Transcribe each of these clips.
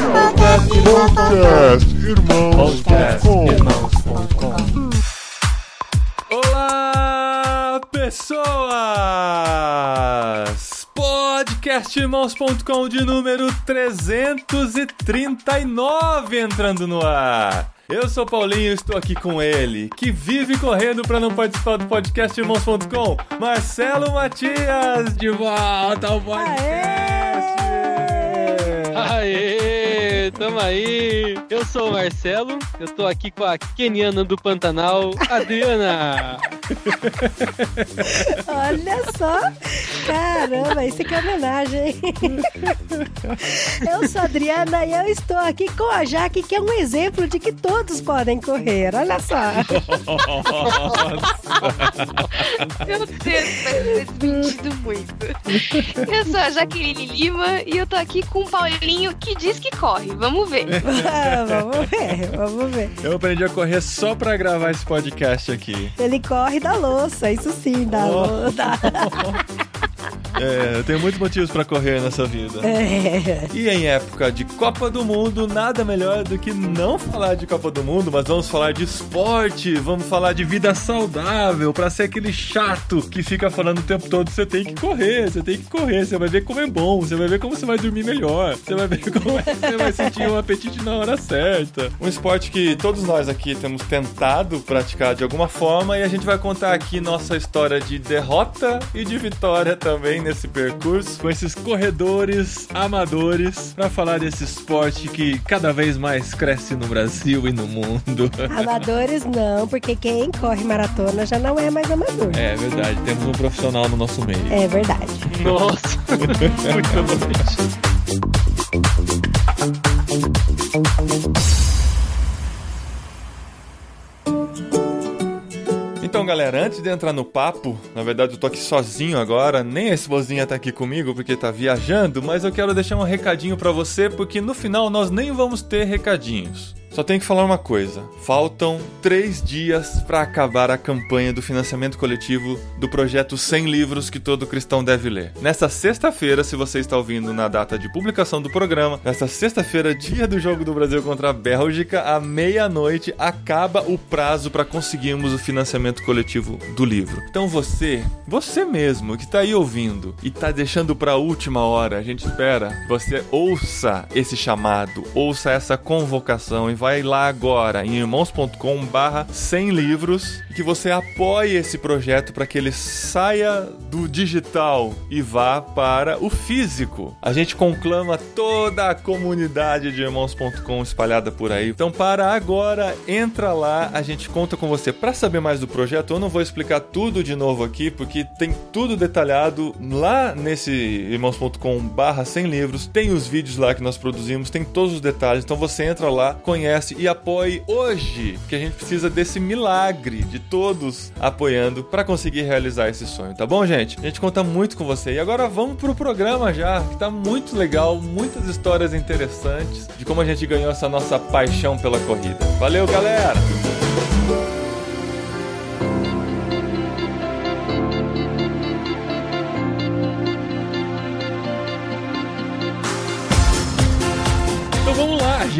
Podcast Irmãos.com Olá, pessoas! Podcastirmãos.com de número 339 entrando no ar. Eu sou Paulinho e estou aqui com ele, que vive correndo para não participar do podcast Irmãos.com, Marcelo Matias, de volta ao podcast. Aê, tamo aí. Eu sou o Marcelo, eu tô aqui com a Keniana do Pantanal, Adriana. Olha só! Caramba, isso que é homenagem? Eu sou a Adriana e eu estou aqui com a Jaque, que é um exemplo de que todos podem correr. Olha só! Meu Deus, desmentido muito. Eu sou a Jaqueline Lima e eu tô aqui com o Paulinho que diz que corre. Vamos ver. vamos ver, vamos ver. Eu aprendi a correr só para gravar esse podcast aqui. Ele corre da louça, isso sim, da Oh. louça. É, eu tenho muitos motivos para correr nessa vida. É. E em época de Copa do Mundo, nada melhor do que não falar de Copa do Mundo, mas vamos falar de esporte, vamos falar de vida saudável, pra ser aquele chato que fica falando o tempo todo: você tem que correr, você tem que correr, você vai ver como é bom, você vai ver como você vai dormir melhor, você vai ver como é que você vai sentir um apetite na hora certa. Um esporte que todos nós aqui temos tentado praticar de alguma forma e a gente vai contar aqui nossa história de derrota e de vitória também nesse percurso, com esses corredores amadores, pra falar desse esporte que cada vez mais cresce no Brasil e no mundo. Amadores não, porque quem corre maratona já não é mais amador. É verdade, temos um profissional no nosso meio. É verdade. Nossa, muito longe. Então, galera, antes de entrar no papo, na verdade eu tô aqui sozinho agora, nem a esposinha tá aqui comigo porque tá viajando, mas eu quero deixar um recadinho pra você porque no final nós nem vamos ter recadinhos. Só tenho que falar uma coisa: faltam três dias para acabar a campanha do financiamento coletivo do projeto 100 livros que todo cristão deve ler. Nessa sexta-feira, se você está ouvindo na data de publicação do programa, nessa sexta-feira, dia do jogo do Brasil contra a Bélgica, à meia-noite, acaba o prazo para conseguirmos o financiamento coletivo do livro. Então você, você mesmo que tá aí ouvindo e tá deixando para a última hora, a gente espera, você ouça esse chamado, ouça essa convocação e vai lá agora em irmãos.com barra 100 livros que você apoie esse projeto para que ele saia do digital e vá para o físico. A gente conclama toda a comunidade de irmãos.com espalhada por aí. Então para agora, entra lá, a gente conta com você. Para saber mais do projeto, eu não vou explicar tudo de novo aqui porque tem tudo detalhado lá nesse irmãos.com barra 100 livros. Tem os vídeos lá que nós produzimos, tem todos os detalhes. Então você entra lá, conhece e apoie hoje, que a gente precisa desse milagre de todos apoiando para conseguir realizar esse sonho, tá bom, gente? A gente conta muito com você. E agora vamos pro programa já, que tá muito legal, muitas histórias interessantes de como a gente ganhou essa nossa paixão pela corrida. Valeu, galera!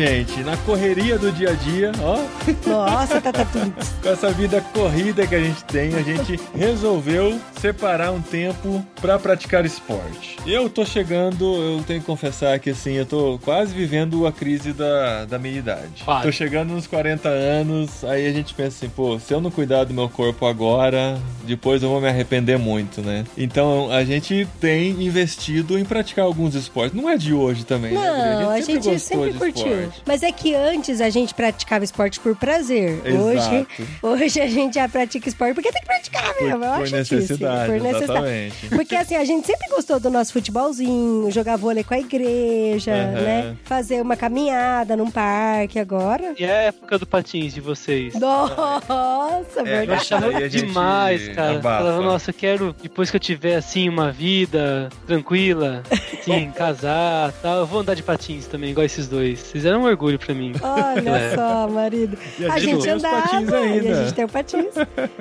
Gente, na correria do dia a dia, ó, Nossa, tá, tá tudo. com essa vida corrida que a gente tem, a gente resolveu separar um tempo pra praticar esporte. Eu tô chegando, eu tenho que confessar que assim, eu tô quase vivendo a crise da, da meia idade. Quase. Tô chegando nos 40 anos, aí a gente pensa assim, pô, se eu não cuidar do meu corpo agora, depois eu vou me arrepender muito, né? Então a gente tem investido em praticar alguns esportes. Não é de hoje também, né? Adri? Não, a gente sempre de curtiu. Esporte. Mas é que antes a gente praticava esporte por prazer. Hoje, Exato. hoje a gente já pratica esporte porque tem que praticar Por, mesmo. Eu por acho necessidade, difícil, por necessidade. exatamente. Porque assim, a gente sempre gostou do nosso futebolzinho, jogar vôlei com a igreja, Aham. né? Fazer uma caminhada num parque agora. E é a época do patins de vocês? Nossa, É, Eu verdade. achava Aí a gente demais, cara. abafa. Falava, nossa, eu quero, depois que eu tiver, assim, uma vida tranquila, assim, casar tal, eu vou andar de patins também, igual esses dois. Vocês eram um orgulho pra mim. Olha É. só, marido. A A gente gente andava. E a gente tem o patins.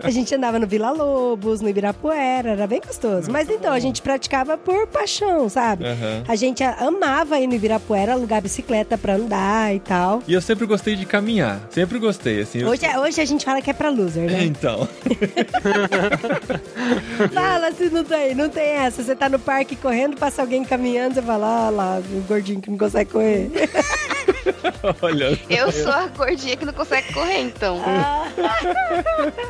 A gente andava no Vila Lobos, no Ibirapuera, era bem gostoso. Mas então, a gente praticava por paixão, sabe? Aham. A gente amava ir no Ibirapuera, alugar bicicleta pra andar e tal. E eu sempre gostei de caminhar. Sempre gostei, assim. eu- Hoje, hoje a gente fala que é pra loser, né? Então. Fala se não tem, não tem essa. Você tá no parque correndo, passa alguém caminhando, você fala, ah lá, o gordinho que não consegue correr. Olha. Eu sou a gordinha que não consegue correr, então. Ah,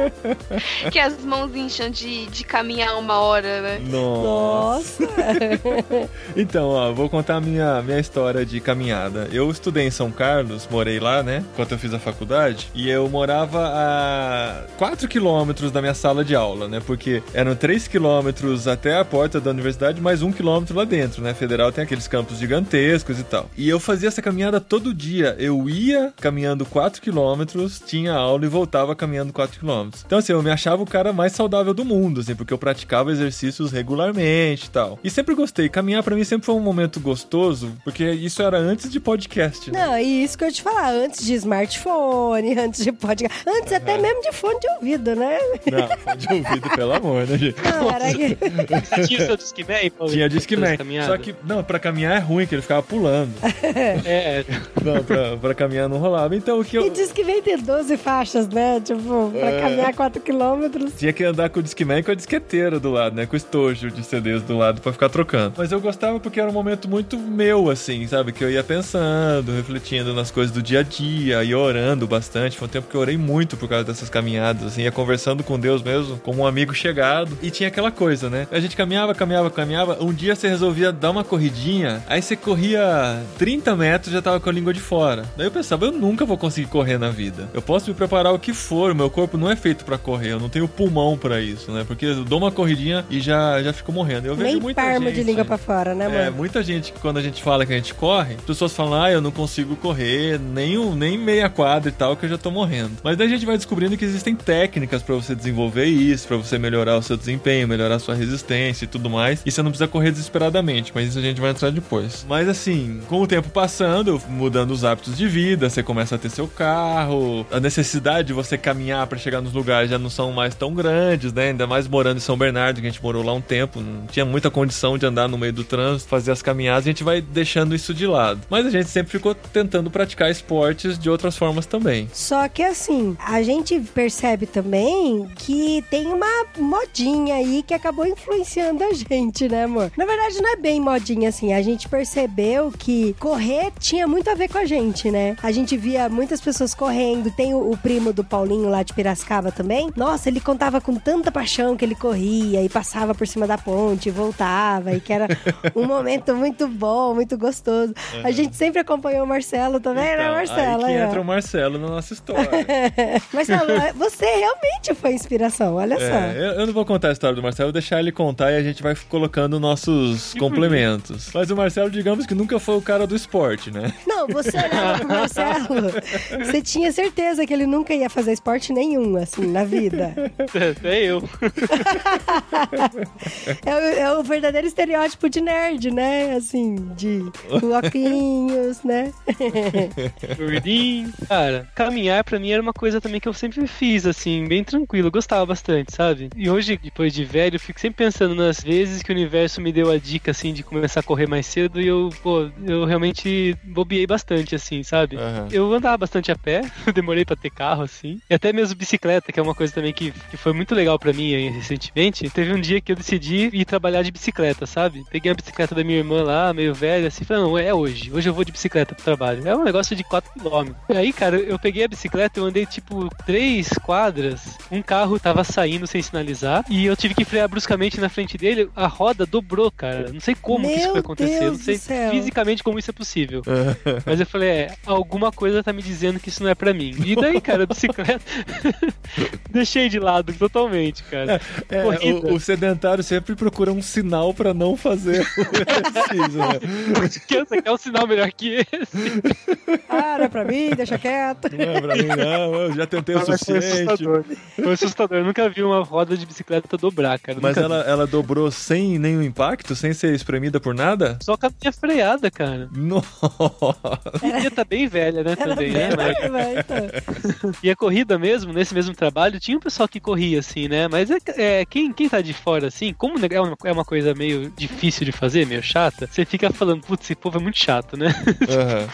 Que as mãos incham de, de caminhar uma hora, né? Nossa. Nossa. Então, ó, vou contar a minha, minha história de caminhada. Eu estudei em São Carlos, morei lá, né? Enquanto eu fiz a faculdade. E eu morava a 4 quilômetros da minha sala de aula, né? Porque eram 3 quilômetros até a porta da universidade, mais um quilômetro lá dentro, né? Federal tem aqueles campos gigantescos e tal. E eu fazia essa caminhada todo dia. Eu ia caminhando 4 quilômetros, tinha aula e voltava caminhando 4 quilômetros. Então, assim, eu me achava o cara mais saudável do mundo, assim, porque eu praticava exercícios regularmente e tal. E sempre gostei. Caminhar pra mim sempre foi um momento gostoso, porque isso era antes de podcast, né? Não, e isso que eu ia te falar, antes de smartphone, antes de podcast, antes até mesmo de fone de ouvido, né? Não, fone de ouvido, pelo amor, né, gente? Não, era que... Tinha o seu Discman, Paulo? Tinha Discman. Só que, não, pra caminhar é ruim, que ele ficava pulando. É, Não, pra, pra caminhar não rolava. Então o que eu. E diz que vem ter 12 faixas, né? Tipo, pra É. caminhar 4 quilômetros. Tinha que andar com o Discman e com a disqueteira do lado, né? Com o estojo de CDs do lado pra ficar trocando. Mas eu gostava porque era um momento muito meu, assim, sabe? Que eu ia pensando, refletindo nas coisas do dia a dia, ia orando bastante. Foi um tempo que eu orei muito por causa dessas caminhadas, assim, ia conversando com Deus mesmo, como um amigo chegado. E tinha aquela coisa, né? A gente caminhava, caminhava, caminhava. Um dia você resolvia dar uma corridinha, aí você corria 30 metros e já tava com a língua de fora. Daí eu pensava, eu nunca vou conseguir correr na vida. Eu posso me preparar o que for, meu corpo não é feito pra correr, eu não tenho pulmão pra isso, né? Porque eu dou uma corridinha e já, já fico morrendo. Eu vejo Nem muita parma gente, de língua pra fora, né, é, mano? muita gente que quando a gente fala que a gente corre, as pessoas falam, ah, eu não consigo correr, nem, um- nem meia quadra e tal, que eu já tô morrendo. Mas daí a gente vai descobrindo que existem técnicas pra você desenvolver isso, pra você melhorar o seu desempenho, melhorar a sua resistência e tudo mais. E você não precisa correr desesperadamente, mas isso a gente vai entrar depois. Mas assim, com o tempo passando, mudando os hábitos de vida, você começa a ter seu carro, a necessidade de você caminhar pra chegar nos lugares já não são mais tão grandes, né? Ainda mais morando em São Bernardo, que a gente morou lá um tempo, não tinha muita condição de andar no meio do trânsito, fazer as caminhadas, a gente vai deixando isso de lado. Mas a gente sempre ficou tentando praticar esportes de outras formas também. Só que assim, a gente percebe também que tem uma modinha aí que acabou influenciando a gente, né, amor? Na verdade, não é bem modinha assim. A gente percebeu que correr tinha muito a ver com a gente, né? A gente via muitas pessoas correndo. Tem o, o primo do Paulinho lá de Piracicaba também. Nossa, ele contava com tanta paixão que ele corria e passava por cima da ponte e voltava. E que era um momento muito bom, muito gostoso. A gente sempre acompanhou o Marcelo também, né, Então, Marcelo? aí que entra o Marcelo na nossa história. Marcelo, você realmente foi inspiração, olha É, só. eu, eu não vou contar a história do Marcelo, vou deixar ele contar e a gente vai colocando nossos complementos. Mas o Marcelo, digamos que nunca foi o cara do esporte, né? Não, você olhava pro Marcelo, você tinha certeza que ele nunca ia fazer esporte nenhum, assim, na vida. até eu. É, o- é o verdadeiro estereótipo de nerd, né? Assim, de óculos, né? Gordinho. Cara, caminhar pra mim era uma coisa também que eu sempre fiz, assim, bem tranquilo. Eu gostava bastante, sabe? E hoje, depois de velho, eu fico sempre pensando nas vezes que o universo me deu a dica, assim, de começar a correr mais cedo e eu, pô, eu realmente bobiei bastante, assim, sabe? Aham. Eu andava bastante a pé, demorei pra ter carro, assim. E até mesmo bicicleta, que é uma coisa também que, que foi muito legal pra mim aí, recentemente. Teve um dia que eu decidi ir trabalhar de bicicleta, sabe? Peguei a bicicleta da minha irmã lá, meio velha, assim, falei, não, é hoje. Hoje eu vou de bicicleta pro trabalho. É um negócio de 4km. E aí, cara, eu peguei a bicicleta, eu andei tipo três quadras, um carro tava saindo sem sinalizar, e eu tive que frear bruscamente na frente dele, a roda dobrou, cara. Não sei como que isso Meu foi acontecer, Deus não sei fisicamente como isso é possível. Mas eu falei, é, alguma coisa tá me dizendo que isso não é pra mim. E daí, cara, a bicicleta. Deixei de lado totalmente, cara. É, Corrida. o, o sedentário sempre procura um sinal pra não fazer o exercício, né? Que você quer um sinal melhor que esse? Para pra mim, deixa quieto. Não é pra mim, não. Eu já tentei o foi suficiente. assustador. Foi assustador. Eu nunca vi uma roda de bicicleta dobrar, cara. Mas ela, ela dobrou sem nenhum impacto, sem ser espremida por nada? Só com a minha freada, cara. Nossa! E ia tá bem velha, né, Era também, bem né? Então. E a corrida mesmo, nesse mesmo trabalho, tinha um pessoal que corria, assim, né? Mas é, é, quem, quem tá de fora, assim, como é uma, é uma coisa meio difícil de fazer, meio chata, você fica falando, putz, esse povo é muito chato, né? Aham.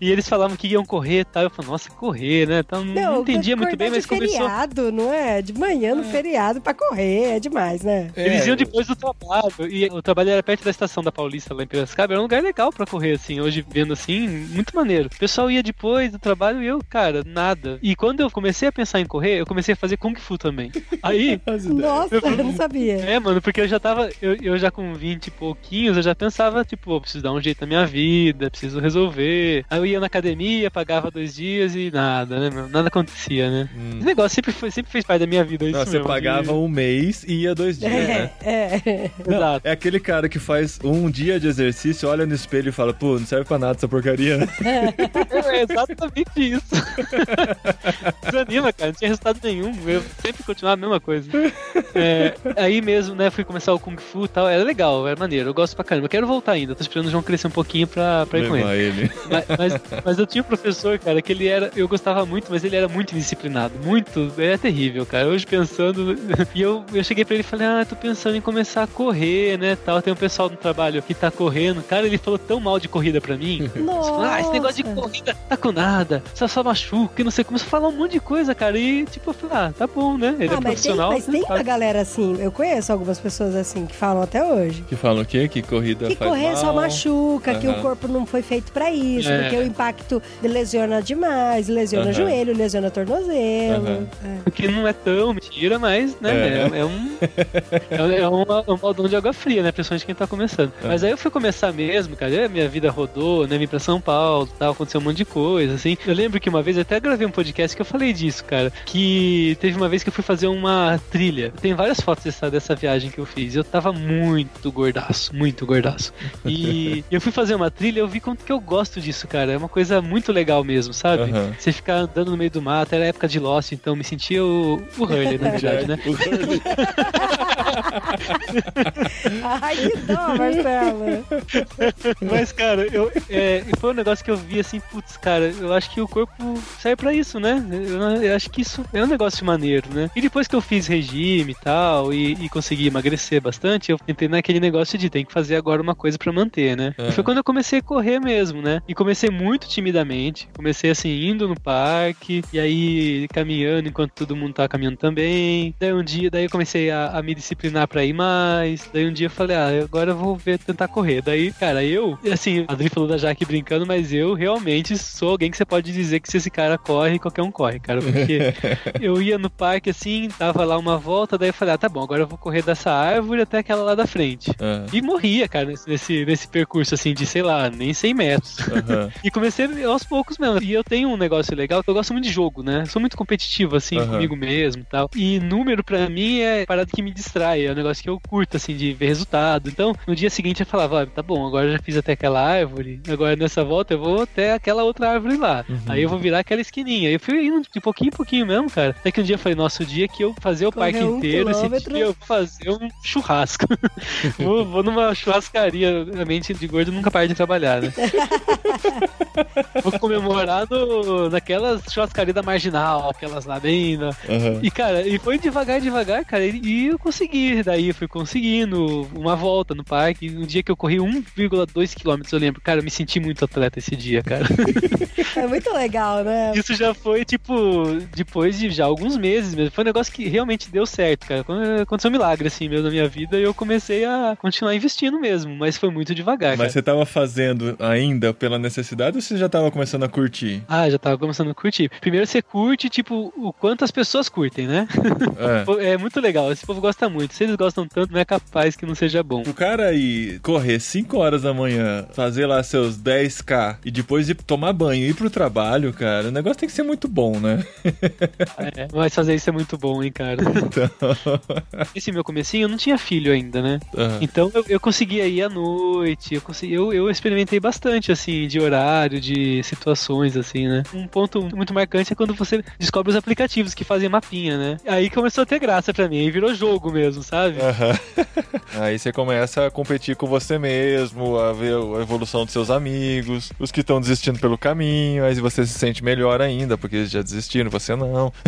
E eles falavam que iam correr e tal. Eu falei, nossa, correr, né? Então, não, não entendia muito bem, mas de começou. feriado, não é? De manhã no feriado pra correr, é demais, né? Eles É, iam depois do trabalho. E o trabalho era perto da estação da Paulista, lá em Piracicaba. Era um lugar legal pra correr, assim. Hoje, vendo assim, muito maneiro. O pessoal ia depois do trabalho e eu, cara, nada. E quando eu comecei a pensar em correr, eu comecei a fazer Kung Fu também. Aí. Nossa, eu não sabia. é, mano, porque eu já tava. Eu, eu já com 20 e pouquinhos, eu já pensava, tipo, pô, preciso dar um jeito na minha vida, preciso resolver. Aí eu ia na academia, pagava dois dias e nada, né, meu? Nada acontecia, né? Hum. Esse negócio sempre, foi, sempre fez parte da minha vida. Isso Não, você mesmo, pagava um mês e ia dois dias, né? É, é. Não, Exato. é aquele cara que faz um dia de exercício, olha no espelho e fala, pô, não serve pra nada essa porcaria, né? É exatamente isso. Desanima, cara. Não tinha resultado nenhum. Eu sempre continuava a mesma coisa. É, aí mesmo, né, fui começar o Kung Fu e tal. Era legal, era maneiro. Eu gosto pra caramba. Eu quero voltar ainda. Tô esperando o João crescer um pouquinho pra, pra ir com ele. Ele. Mas, mas, mas eu tinha um professor, cara, que ele era. Eu gostava muito, mas ele era muito indisciplinado. Muito. É terrível, cara. Hoje pensando. E eu, eu cheguei pra ele e falei: Ah, tô pensando em começar a correr, né? Tal. Tem um pessoal no trabalho que tá correndo. Cara, ele falou tão mal de corrida pra mim. Nossa. Ah, esse negócio de corrida tá com nada, só só machuca, não sei. Começou a falar um monte de coisa, cara. E tipo, eu falei, ah, tá bom, né? Ele Ah, é mas tem, profissional. mas tem né? uma galera assim, eu conheço algumas pessoas assim que falam até hoje. Que falam o quê? Que corrida Que faz correr mal. só machuca, que Aham. o corpo não foi feito pra isso, É. porque o impacto lesiona demais, lesiona Aham. joelho, lesiona tornozelo. Aham. É. Que não é tão mentira, mas, né, É. é, é um. É, é uma- um baldão de água fria, né? Principalmente quem tá começando. É. Mas aí eu fui começar mesmo, cara. minha vida rodou, né? Vim pra São Paulo tal, aconteceu um monte de coisa, assim. Eu lembro que uma vez eu até gravei um podcast que eu falei disso, cara. Que teve uma vez que eu fui fazer uma trilha. Tem várias fotos dessa, dessa viagem que eu fiz. Eu tava muito gordaço, muito gordaço. E eu fui fazer uma trilha, eu vi quanto que eu gosto disso, cara. É uma coisa muito legal mesmo, sabe? Aham. Você ficar andando no meio do mato, era época de Lost, então eu me sentia o, o Hurley, na verdade, né? O Hurley. Ai, que dó, Marcelo. Mas, cara, eu, é, foi negócio que eu vi assim, putz, cara, eu acho que o corpo serve pra isso, né? Eu, eu acho que isso é um negócio maneiro, né? E depois que eu fiz regime e tal, e, consegui emagrecer bastante, eu entrei naquele negócio de tem que fazer agora uma coisa pra manter, né? É. E foi quando eu comecei a correr mesmo, né? E comecei muito timidamente. Comecei assim, indo no parque, e aí caminhando enquanto todo mundo tava caminhando também. Daí um dia, daí eu comecei a, a me disciplinar pra ir mais. Daí um dia eu falei, ah, agora eu vou ver, tentar correr. Daí, cara, eu, assim, a Adri falou da Jaque brincando, mas eu realmente sou alguém que você pode dizer que se esse cara corre, qualquer um corre, cara. Porque eu ia no parque assim, tava lá uma volta, daí eu falei, ah, tá bom, agora eu vou correr dessa árvore até aquela lá da frente. Ah, E morria, cara, nesse, nesse, percurso assim de, sei lá, nem 100 metros. aham. E comecei aos poucos mesmo. E eu tenho um negócio legal que eu gosto muito de jogo, né? Sou muito competitivo, assim, Aham. comigo mesmo e tal. E número pra mim é parada que me distrai, é um negócio que eu curto, assim, de ver resultado. Então, no dia seguinte eu falava, ah, tá bom, agora eu já fiz até aquela árvore, agora nessa volta eu vou até aquela outra árvore lá. Uhum. Aí eu vou virar aquela esquininha. Eu fui indo de pouquinho em pouquinho mesmo, cara. Até que um dia eu falei, nossa, o dia que eu fazer o Correr parque um inteiro, esse dia eu vou fazer um churrasco. vou, vou numa churrascaria, a mente de gordo nunca para de trabalhar, né? Vou comemorar no, naquelas churrascarias da marginal, aquelas lá bem. na- Aham. E cara, e foi devagar, devagar, cara, e, e eu consegui. Daí eu fui conseguindo uma volta no parque. Um dia que eu corri 1,2 km, eu lembro. Cara, eu me senti muito atleta esse dia, cara. É muito legal, né? Isso já foi, tipo, depois de já alguns meses mesmo. Foi um negócio que realmente deu certo, cara. Quando- Aconteceu um milagre, assim, mesmo na minha vida, e eu comecei a continuar investindo mesmo. Mas foi muito devagar, Mas cara. você tava fazendo ainda pela necessidade ou você já tava começando a curtir? Ah, já tava começando a curtir. Primeiro você curte, tipo, o quanto as pessoas curtem, né? É. É muito legal, esse povo gosta muito. Se eles gostam tanto, não é capaz que não seja bom. O cara ir correr 5 horas da manhã, fazer lá seus 10k e depois ir tomar banho e ir pro trabalho, cara, o negócio tem que ser muito bom, né? É, mas fazer isso é muito bom, hein, cara. Então. Esse meu comecinho, eu não tinha filho ainda, né? Aham. Então eu, eu conseguia ir à noite, eu, consegui, eu, eu experimentei bastante, assim, de horário, de situações, assim, né? Um ponto muito marcante é quando você descobre os aplicativos que fazem mapinha, né? Aí começou a ter graça pra mim, aí virou jogo mesmo, sabe? Aham. Aí você começa a competir com você mesmo, a ver a evolução dos seus amigos, os que estão desistindo pelo caminho, aí você se sente melhor ainda, porque eles já desistiram, você não.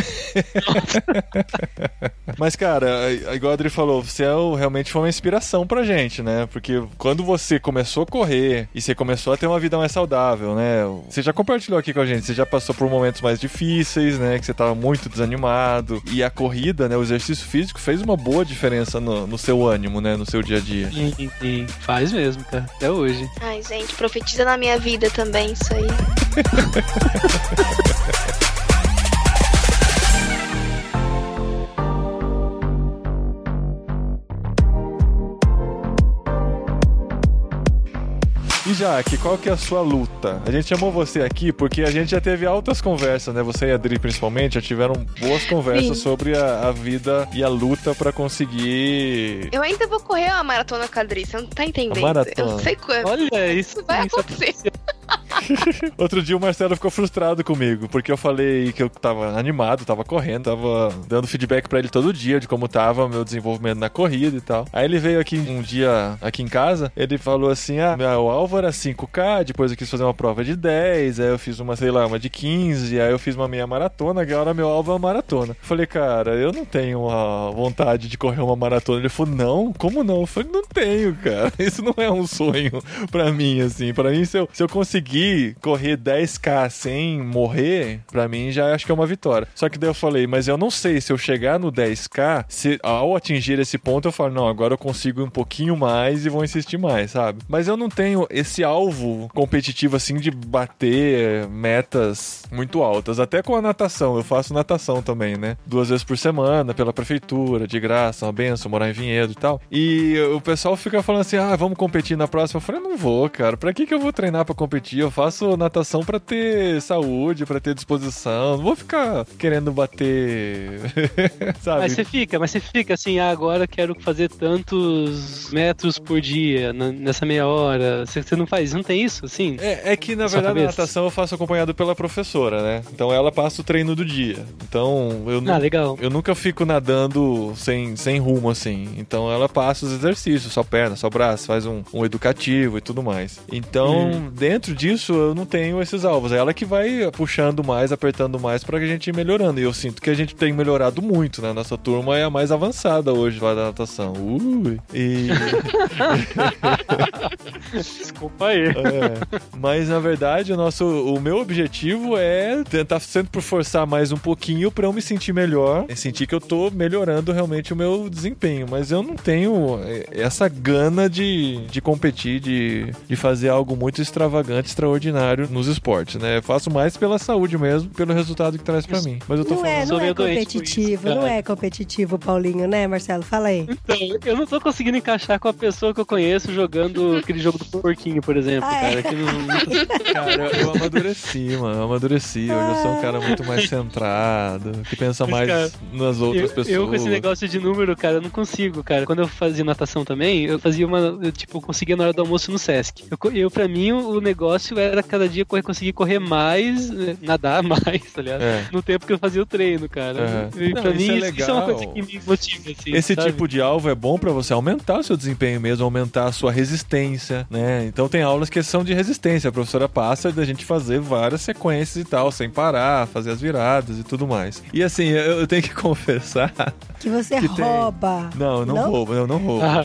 Mas, cara, igual a Adri falou, você é o- realmente foi uma inspiração pra gente, né? Porque quando você começou a correr e você começou a ter uma vida mais saudável, né? Você já compartilhou aqui com a gente, você já passou por momentos mais difíceis, né? Que você tava muito desanimado. E a corrida, né? O exercício físico fez uma boa diferença no, no seu ânimo, né? No seu dia a dia. E, e faz mesmo, cara. Até hoje. Ai, gente, profetiza na minha vida também isso aí. Jaque, qual que é a sua luta? A gente chamou você aqui porque a gente já teve altas conversas, né? Você e a Adri, principalmente, já tiveram boas conversas Sim. sobre a, a vida e a luta pra conseguir. Eu ainda vou correr uma maratona com a Adri, você não tá entendendo. A maratona. Eu não sei quando. Olha, isso, Isso vai isso acontecer. Outro dia o Marcelo ficou frustrado comigo, porque eu falei que eu tava animado, tava correndo, tava dando feedback pra ele todo dia de como tava meu desenvolvimento na corrida e tal. Aí ele veio aqui um dia aqui em casa, ele falou assim: "Ah, meu alvo era 5K, depois eu quis fazer uma prova de 10, aí eu fiz uma, sei lá, uma de 15, aí eu fiz uma meia maratona, agora meu alvo é uma maratona". Eu falei: "Cara, eu não tenho a vontade de correr uma maratona". Ele falou: "Não, como não?". Eu falei: "Não tenho, cara. Isso não é um sonho pra mim assim. Pra mim se eu, se eu conseguir correr 10k sem morrer, pra mim já acho que é uma vitória. Só que daí eu falei, mas eu não sei se eu chegar no 10k, se ao atingir esse ponto eu falo, não, agora eu consigo um pouquinho mais e vou insistir mais, sabe? Mas eu não tenho esse alvo competitivo assim de bater metas muito altas. Até com a natação, eu faço natação também, né? Duas vezes por semana, pela prefeitura, de graça, uma benção, morar em Vinhedo e tal. E o pessoal fica falando assim, ah, vamos competir na próxima. Eu falei, não vou, cara. Pra que, que eu vou treinar pra competir? Eu faço natação pra ter saúde, pra ter disposição. Não vou ficar querendo bater. Sabe? Mas você fica, mas você fica assim, ah, agora quero fazer tantos metros por dia na- nessa meia hora. Você, você não faz, não tem isso, assim? É, é que na Sua verdade a natação eu faço acompanhado pela professora, né? Então ela passa o treino do dia. Então eu não. Ah, legal. Eu nunca fico nadando sem, sem rumo, assim. Então ela passa os exercícios, só perna, só braço, faz um, um educativo e tudo mais. Então, dentro disso, eu não tenho esses alvos. É ela que vai puxando mais, apertando mais pra gente ir melhorando. E eu sinto que a gente tem melhorado muito, né? Nossa turma é a mais avançada hoje lá da natação. Ui! E. Desculpa aí. É, mas na verdade, o nosso, o meu objetivo é tentar sempre por forçar mais um pouquinho pra eu me sentir melhor e sentir que eu tô melhorando realmente o meu desempenho. Mas eu não tenho é, essa gana de, de competir, de, de fazer algo muito extravagante, extraordinário nos esportes, né? Eu faço mais pela saúde mesmo, pelo resultado que traz pra mim. Mas eu tô Não falando. é, não é competitivo, isso, não é competitivo, Paulinho, né, Marcelo? Fala aí. Então, eu não tô conseguindo encaixar com a pessoa que eu conheço jogando aquele jogo do porquinho, por exemplo, Ah, é? cara. Que não, Cara, eu amadureci, mano. Eu amadureci. Hoje eu sou um cara muito mais centrado, que pensa mais cara, nas outras eu, pessoas. eu com esse negócio de número, cara, eu não consigo, cara. Quando eu fazia natação também, eu fazia uma. Eu, tipo, conseguia na hora do almoço no Sesc. Eu, eu, pra mim, o negócio era cada dia correr, conseguir correr mais, né, nadar mais, tá ligado? É. No tempo que eu fazia o treino, cara. Aham. E Não, pra isso mim, é isso, isso é uma coisa legal. que me motiva, assim. Esse sabe? tipo de alvo é bom pra você aumentar o seu desempenho mesmo, aumentar a sua resistência, né? Então tem aulas que são de resistência. A professora passa da gente fazer várias sequências e tal, sem parar, fazer as viradas e tudo mais. E assim, eu, eu tenho que confessar. Que você Que tem- rouba. Não, eu não, roubo, eu não roubo. Ah,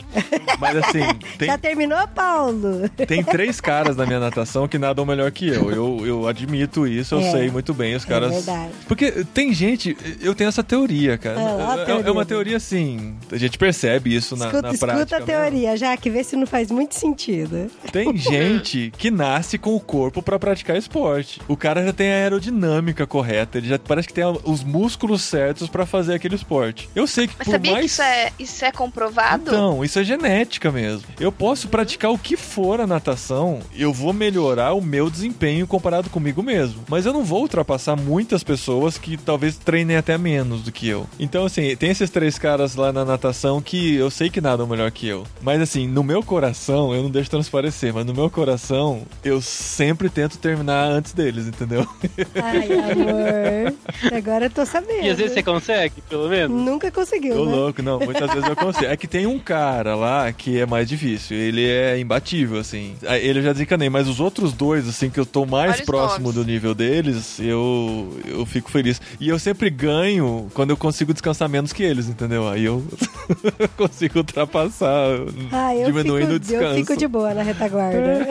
Mas assim, tem, Já terminou, Paulo? tem três caras na minha natação que nadam melhor que eu. Eu, eu admito isso, eu É. sei muito bem. Os caras. verdade. Porque tem gente, eu tenho essa teoria, cara. Ah, É- é, teoria uma dele. teoria assim. A gente percebe isso na, escuta, na escuta prática. a né? teoria, já que vê se não faz muito sentido. Tem gente que nasce com o corpo pra praticar esporte. O cara já tem a aerodinâmica correta, ele já parece que tem os músculos certos pra fazer aquele esporte. Eu sei que Mas por sabia mais que isso é, isso é comprovado? Então, isso é genética mesmo. Eu posso praticar o que for a natação, eu vou melhorar o meu desempenho comparado comigo mesmo. Mas eu não vou ultrapassar muitas pessoas que talvez treinem até menos do que eu. Então, assim, tem esses três caras lá na natação que eu sei que nadam melhor que eu. Mas, assim, no meu coração, eu não deixo transparecer, mas no meu coração, eu sempre tento terminar antes deles, entendeu? Ai, amor. Agora eu tô sabendo. E às vezes você consegue, pelo menos? Nunca conseguiu, Tô né? louco, não, muitas vezes eu consigo. É que tem um cara lá que é mais difícil, ele é imbatível, assim. Ele eu já desencanei, mas os outros dois, assim, que eu tô mais Vários próximo nomes. do nível deles, eu, eu fico feliz. E eu sempre ganho quando eu consigo descansar menos que eles, entendeu? Aí eu consigo ultrapassar, Ah, eu diminuindo fico, o descanso. eu fico de boa na retaguarda.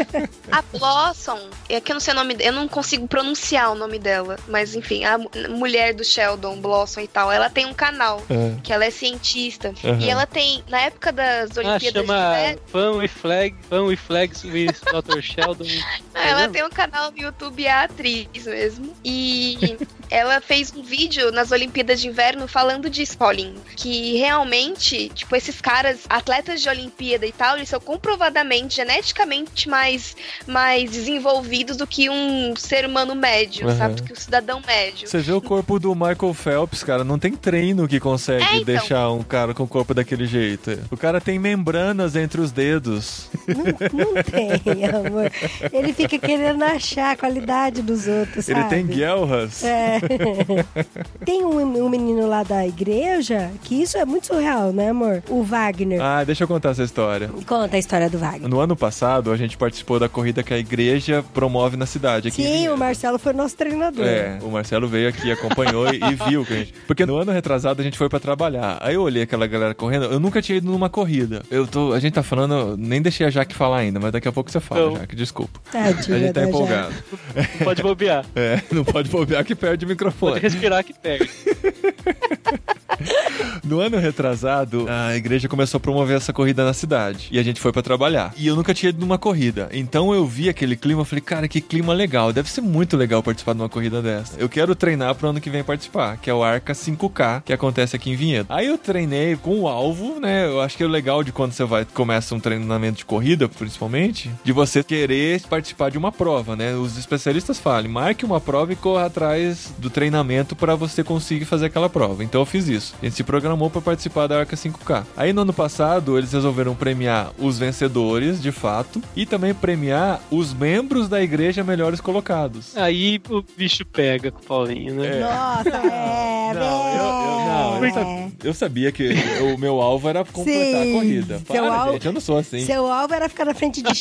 A Blossom, é que eu não sei o nome, eu não consigo pronunciar o nome dela, mas enfim, a mu- mulher do Sheldon, Blossom e tal, ela tem um canal, É. que ela é cientista, Aham. e ela tem, na época das Ah, Olimpíadas de chama Inverno, Fun with Flag, Fun with Flags with Dr. Sheldon. ela mesmo? tem um canal no YouTube, é atriz mesmo, e ela fez um vídeo nas Olimpíadas de Inverno falando disso, Paulinho, que realmente, tipo, esses caras, atletas de Olimpíada e tal, eles são comprovadamente, geneticamente mais, mais desenvolvidos do que um ser humano médio, Aham. sabe? Do que um cidadão médio. Você vê o corpo do Michael Phelps, cara, não tem treino que consegue É, então. deixar um cara com o corpo daquele jeito. O cara tem membranas entre os dedos. não, não tem, amor. Ele fica querendo achar a qualidade dos outros, Ele sabe? tem guelras. É. Tem um, um menino lá da igreja que isso é muito surreal, né, amor? O Wagner. Ah, deixa eu contar essa história. Conta a história do Wagner. No ano passado, a gente participou da corrida que a igreja promove na cidade. Aqui Sim, o Marcelo foi nosso treinador. É, o Marcelo veio aqui, acompanhou e, e viu que a gente. Porque no ano retrasado a gente foi pra trabalhar. Aí eu olhei aquela galera correndo, eu nunca tinha ido numa corrida. Eu tô. A gente tá falando, nem deixei a Jaque falar ainda, mas daqui a pouco você fala, Não. Jaque, desculpa. Tadinha A gente tá da empolgado. Não pode bobear. É, não pode bobear que perde o Pode microfone. respirar que pega. No ano retrasado, a igreja começou a promover essa corrida na cidade. E a gente foi pra trabalhar. E eu nunca tinha ido numa corrida. Então eu vi aquele clima e falei, cara, que clima legal. Deve ser muito legal participar de uma corrida dessa. Eu quero treinar pro ano que vem participar, que é o Arca 5K, que acontece aqui em Vinhedo. Aí eu treinei com o alvo, né? Eu acho que é o legal de quando você vai começa um treinamento de corrida, principalmente, de você querer participar de uma prova, né? Os especialistas falam, marque uma prova e corra atrás do treinamento para você conseguir fazer aquela prova. Então eu fiz isso. A gente se programou para participar da Arca 5K. Aí no ano passado eles resolveram premiar os vencedores, de fato, e também premiar os membros da igreja melhores colocados. Aí o bicho pega com o Paulinho, né? É. Nossa, é, Não, eu, eu- não, eu é. sabia, eu sabia que o meu alvo era completar Sim, a corrida. seu Para, alvo- gente, eu não sou assim. Seu alvo era ficar na frente de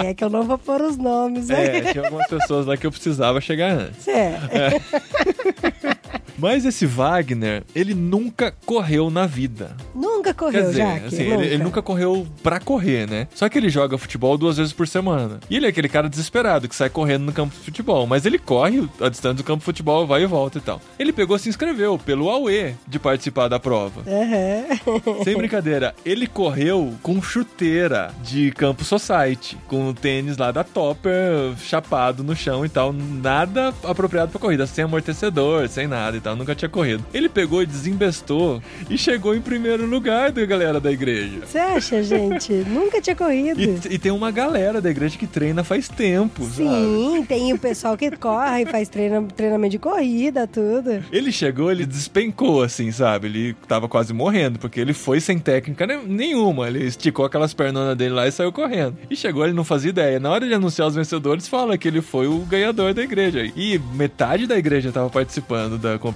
É que eu não vou pôr os nomes aí. É, tinha algumas pessoas lá que eu precisava chegar antes. É. Mas esse Wagner, ele nunca correu na vida. Nunca Quer correu, dizer, Jaque? assim, ele, ele nunca correu pra correr, né? Só que ele joga futebol duas vezes por semana. E ele é aquele cara desesperado que sai correndo no campo de futebol. Mas ele corre a distância do campo de futebol, vai e volta e tal. Ele pegou se inscreveu pelo AUE de participar da prova. Aham. Sem brincadeira, ele correu com chuteira de Campo Society, com o tênis lá da Topper chapado no chão e tal, nada apropriado pra corrida, sem amortecedor, sem nada e tal, nunca tinha corrido. Ele pegou e desembestou e chegou em primeiro lugar da galera da igreja. Você acha, gente? Nunca tinha corrido. E, e tem uma galera da igreja que treina faz tempo, sabe? Sim, tem o pessoal que corre, faz treina, treinamento de corrida, tudo. Ele chegou, ele despencou, assim, sabe? Ele tava quase morrendo, porque ele foi sem técnica ne- nenhuma. Ele esticou aquelas pernonas dele lá e saiu correndo. E chegou, ele não fazia ideia. Na hora de anunciar os vencedores, fala que ele foi o ganhador da igreja. E metade da igreja tava participando da competição.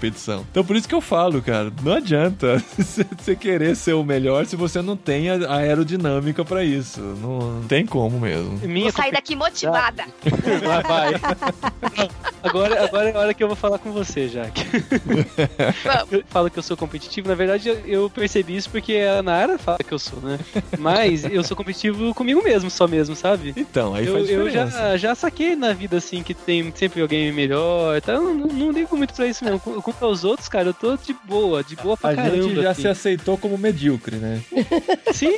Então por isso que eu falo, cara, não adianta você querer ser o melhor se você não tem a aerodinâmica pra isso. Não, não tem como mesmo. Minha Vou sair daqui motivada. Vai, vai. Agora, agora é a hora que eu vou falar com você, Jaque. Eu falo que eu sou competitivo, na verdade eu- eu percebi isso porque a Nara fala que eu sou, né? Mas eu sou competitivo comigo mesmo, só mesmo, sabe? Então, aí Eu, faz eu diferença. já, já saquei na vida assim que tem sempre alguém melhor, tá? Eu não, não ligo muito pra isso mesmo. Quanto aos outros, cara, eu tô de boa, de boa pra A caramba. gente já assim. se aceitou como medíocre, né? Sim.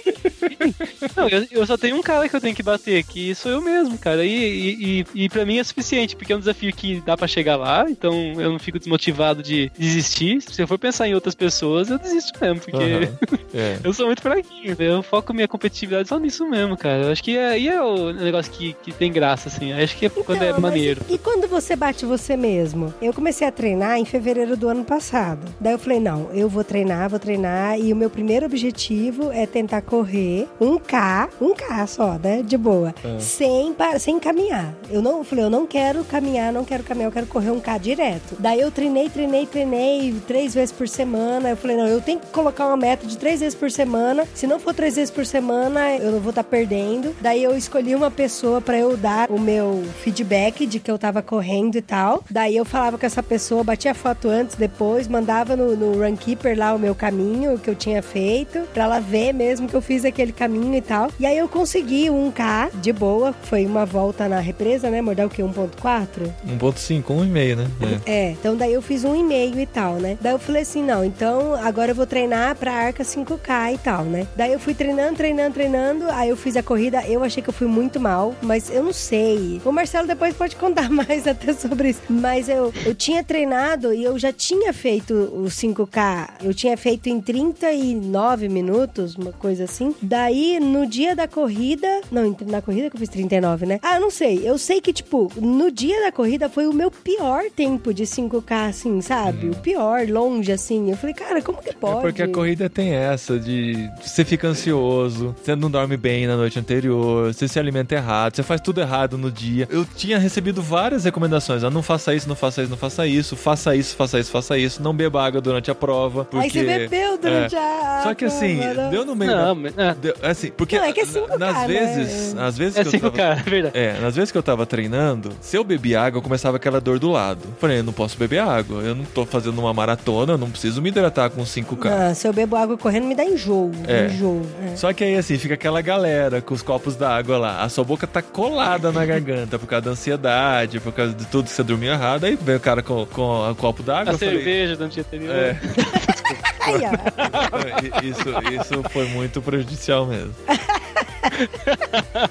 Não, eu, eu só tenho um cara que eu tenho que bater, que sou eu mesmo, cara. E, e, e, e pra mim é suficiente, porque é um desafio que dá pra chegar lá, então eu não fico desmotivado de desistir. Se eu for pensar em outras pessoas, eu desisto mesmo, porque Aham. É. eu sou muito fraquinho. Eu foco minha competitividade só nisso mesmo, cara. Eu acho que é, e é o negócio que, que tem graça, assim. Eu acho que é quando é Então, maneiro. E quando você bate você mesmo? Eu comecei a treinar em fevereiro do ano passado. Daí eu falei, não, eu vou treinar, vou treinar. E o meu primeiro objetivo é tentar correr um K, um K só, né? De boa. Sem, pa- sem caminhar. Eu não eu falei, eu não quero caminhar, não quero caminhar, eu quero correr um K direto. Daí eu treinei, treinei, treinei três vezes por semana. Eu falei, não, eu tenho que colocar uma meta de três vezes por semana. Se não for três vezes por semana, eu não vou estar perdendo. Daí eu escolhi uma pessoa pra eu dar o meu feedback de que eu tava correndo e tal. Daí eu falava com essa pessoa, batia foto antes, depois, mandava no, no Runkeeper lá o meu caminho, o que eu tinha feito, pra ela ver mesmo que eu fiz aquele caminho e tal. E aí eu consegui um K de boa, foi uma volta na represa, né? Mordeu o quê? 1.4? 1.5, 1,5, né? É. É, então daí eu fiz um e-mail e tal, né? Daí eu falei assim, não, então agora eu vou treinar pra Arca 5K e tal, né? Daí eu fui treinando, treinando, treinando, aí eu fiz a corrida, eu achei que eu fui muito mal, mas eu não sei. O Marcelo depois pode contar mais até sobre isso. Mas eu, eu tinha treinado e eu já tinha feito o 5K, eu tinha feito em 39 minutos, uma coisa assim. Daí, no dia da corrida, não, na corrida que eu fiz 39, né? Ah, não sei, eu sei que, tipo, no dia da corrida foi o meu pior tempo de 5K, assim, sabe? O pior, longe, assim. Eu falei, cara, como que pode? É porque a corrida tem essa de você fica ansioso, você não dorme bem na noite anterior, você se alimenta errado, você faz tudo errado no dia. Eu tinha recebido várias recomendações, ah, não faça isso, não faça isso, não faça isso, faça isso, faça isso, faça isso, não beba água durante a prova, porque Aí você bebeu durante É. a. Só que assim, prova, deu no meio Não, da... é, deu- assim, porque Não, é que é 5K, nas né? vezes, às vezes é que eu 5 tava... é verdade. É, nas vezes que eu tava treinando, se eu bebi água, eu começava aquela dor do lado. Falei, eu não posso beber água, eu não tô fazendo uma maratona, eu não preciso me hidratar com 5K. Não, se eu bebo água correndo, me dá enjoo. É. Enjoo. é. Só que aí, assim, fica aquela galera com os copos d'água lá. A sua boca tá colada na garganta por causa da ansiedade, por causa de tudo que você dormiu errado. Aí vem o cara com, com o copo d'água. A eu falei, cerveja do dia anterior. É, isso, isso foi muito prejudicial mesmo.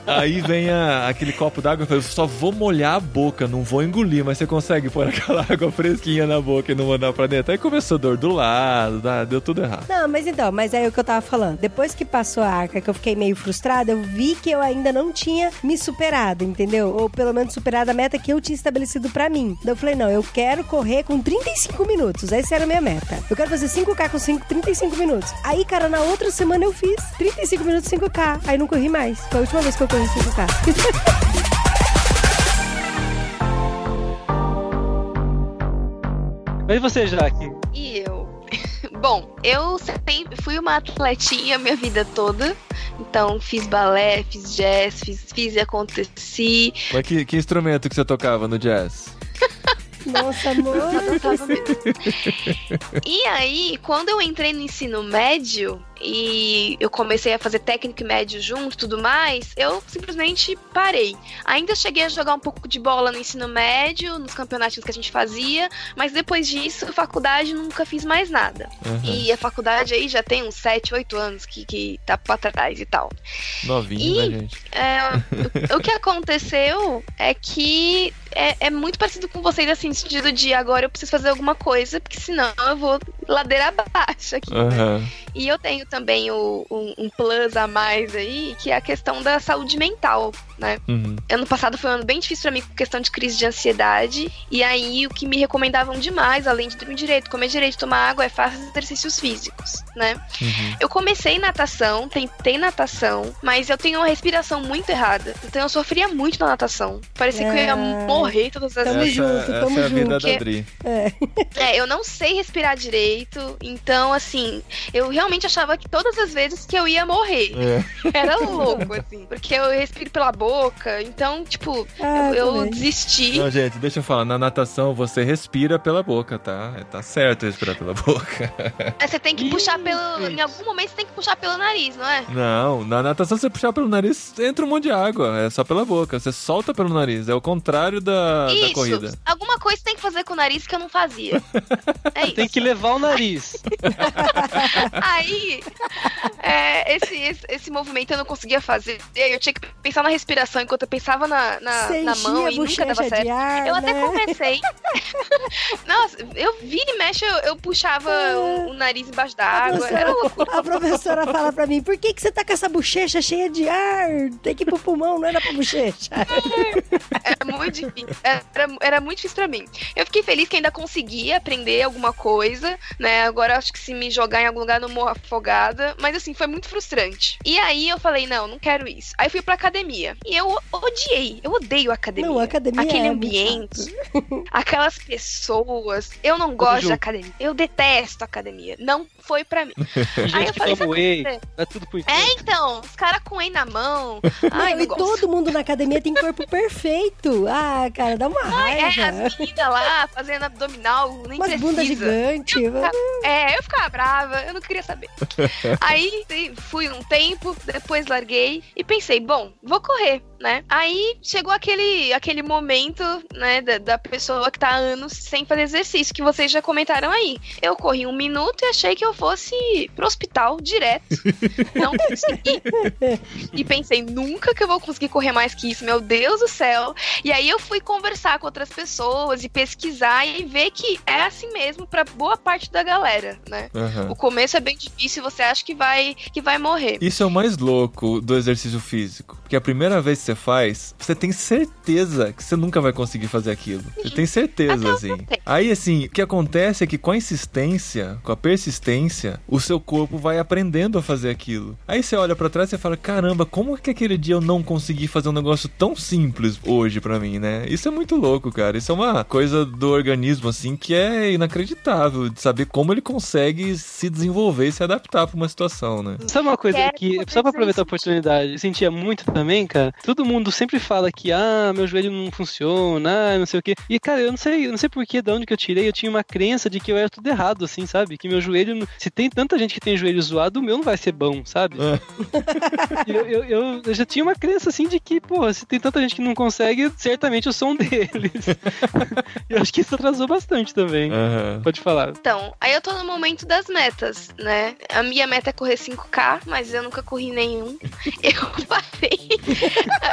Aí vem a- aquele copo d'água, falei, eu só vou molhar a boca, não vou engolir, mas você consegue pôr aquela água fresquinha na boca e não mandar pra dentro. Aí começou dor do lado, deu tudo errado. Não, mas então, mas é o que eu tava falando. Depois que passou a arca, que eu fiquei meio frustrada, eu vi que eu ainda não tinha me superado, entendeu? Ou pelo menos superado a meta que eu tinha estabelecido pra mim. Daí eu falei, não, eu quero correr com 35 minutos. Essa era a minha meta. Eu quero fazer 5K com 5, 35 minutos. Aí, cara, na outra semana eu fiz 35 minutos 5K. Aí não corri mais. Foi a última vez que eu corri 5K. Mas você, Jaque? E eu? Bom, eu sempre fui uma atletinha minha vida toda. Então, fiz balé, fiz jazz, fiz, fiz e aconteci. Mas que, que instrumento que você tocava no jazz? Nossa, amor. Eu tava mesmo. E aí, quando eu entrei no ensino médio e eu comecei a fazer técnico médio junto e tudo mais, eu simplesmente parei. Ainda cheguei a jogar um pouco de bola no ensino médio, nos campeonatos que a gente fazia, mas depois disso, faculdade, nunca fiz mais nada. Uhum. E a faculdade aí já tem uns 7, 8 anos que, que tá pra trás e tal. Novinho, E- né, gente? É, o, que aconteceu é que é, é muito parecido com vocês, assim, no sentido de agora eu preciso fazer alguma coisa, porque senão eu vou ladeira abaixo aqui. né? Aham. E eu tenho também o- um, um plus a mais aí, que é a questão da saúde mental, né? Uhum. Ano passado foi um ano bem difícil pra mim com questão de crise de ansiedade. E aí o que me recomendavam demais, além de dormir direito, comer direito, tomar água, é fazer exercícios físicos, né? Uhum. Eu comecei natação, tentei natação, mas eu tenho uma respiração muito errada. Então eu sofria muito na natação. Parecia que eu ia É. morrer todas as Tamo vezes. junto, essa tamo é a vida junto. da Dri. É, eu não sei respirar direito. Então, assim, eu realmente achava que todas as vezes que eu ia morrer. É. Era louco, assim. Porque eu respiro pela boca. Então, tipo, Ah, eu, eu desisti. Não, gente, deixa eu falar. Na natação você respira pela boca, tá? É, Tá certo respirar pela boca. Aí Você tem que Ih, puxar pelo. gente. Em algum momento você tem que puxar pelo nariz, não é? Não, na natação você puxar pelo nariz, entra um monte de água. É só pela boca. Você solta pelo nariz. É o contrário da, da Isso. corrida. Alguma alguma coisa tem que fazer com o nariz que eu não fazia. É isso. Tem que levar o nariz. Aí, é, esse, esse, esse movimento eu não conseguia fazer. Eu tinha que pensar na respiração enquanto eu pensava na, na, na mão e nunca dava certo. ar, Eu até né? comecei. Nossa, eu vira e mexe, eu, eu puxava o, o nariz embaixo da A água. Era loucura. a professora fala pra mim, por que, que você tá com essa bochecha cheia de ar? Tem que ir pro pulmão, não era pra bochecha. Era muito difícil. Era, era muito difícil pra mim. Eu fiquei feliz que ainda consegui aprender alguma coisa, né? Agora acho que se me jogar em algum lugar eu não morro afogada. Mas assim, foi muito frustrante. E aí eu falei, não, não quero isso. Aí fui pra academia. E eu odiei. Eu odeio a academia. Não, a academia Aquele é ambiente, aquelas pessoas. Eu não gosto de academia. Eu detesto academia. Não foi pra mim. Tem Aí gente eu falei, sabe whey, dá tudo por É, então, os caras com whey na mão. Ai, Não, e gosto. todo mundo na academia tem corpo perfeito. Ah, cara, dá uma É, raiva. as meninas lá fazendo abdominal, nem Umas precisa. bundas gigantes. É, eu ficava brava, eu não queria saber. Aí fui um tempo, depois larguei e pensei, bom, vou correr, né? Aí chegou aquele, aquele momento, né, da, da pessoa que tá há anos sem fazer exercício, que vocês já comentaram aí. Eu corri um minuto e achei que eu fosse pro hospital direto. Não consegui. E pensei, nunca que eu vou conseguir correr mais que isso, meu Deus do céu. E aí eu fui conversar com outras pessoas e pesquisar e ver que é assim mesmo pra boa parte da galera, né? Aham. O começo é bem difícil, você acha que vai que vai morrer. Isso é o mais louco do exercício físico. Porque a primeira vez que você faz, você tem certeza que você nunca vai conseguir fazer aquilo. Você tem certeza, assim. Aí, assim, o que acontece é que com a insistência, com a persistência, o seu corpo vai aprendendo a fazer aquilo. Aí você olha pra trás e fala: caramba, como que aquele dia eu não consegui fazer um negócio tão simples hoje pra mim, né? Isso é muito louco, cara. Isso é uma coisa do organismo, assim, que é inacreditável de saber como ele consegue se desenvolver e se adaptar pra uma situação, né? Sabe uma coisa que, só pra aproveitar a oportunidade, eu sentia muito também, cara. Todo mundo sempre fala que, ah, meu joelho não funciona, ah, não sei o quê. E, cara, eu não sei, eu não sei porquê, de onde que eu tirei, eu tinha uma crença de que eu era tudo errado, assim, sabe? Que meu joelho, se tem tanta gente que tem joelho zoado, o meu não vai ser bom, sabe? E eu, eu, eu- eu já tinha uma crença, assim, de que, pô, se tem tanta gente que não consegue, certamente eu sou um deles. eu acho que isso atrasou bastante também. Aham. Pode falar. Então, aí eu tô no momento das metas, né? A minha meta é correr 5K, mas eu nunca corri nenhum. Eu parei.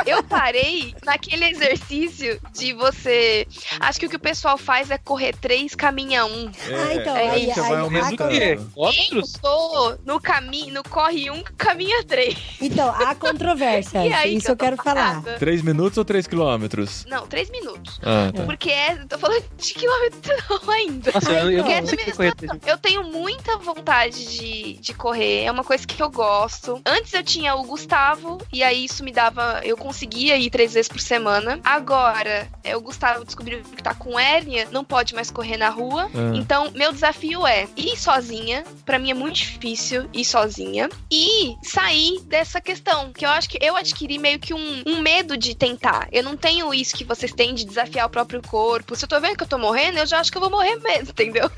Eu parei naquele exercício de você. Acho que o que o pessoal faz é correr 3, caminha 1. Ah, então, É aí, isso, vai aí, aumentando. Eu tô no caminho, no corre 1, caminha 3. então, há controvérsias. E aí Isso que eu quero falar. 3 minutos ou 3 quilômetros? Não, 3 minutos. Ah, tá. Porque é, eu tô falando de quilômetro não ainda. Nossa, eu, eu não é que correr situação. Eu tenho muita vontade de, de correr, é uma coisa que eu gosto. Antes eu tinha o Gustavo, e aí isso me dava. Eu conseguia ir três vezes por semana. Agora, é, o Gustavo descobriu que tá com hérnia, não pode mais correr na rua. Ah. Então, meu desafio é ir sozinha. Pra mim é muito difícil ir sozinha. E sair dessa questão. Que eu acho que eu adquiri meio que um, um medo de tentar. Eu não tenho isso que vocês têm de desafiar o próprio corpo. Se eu tô vendo que eu tô morrendo, eu já acho que eu vou morrer mesmo, entendeu?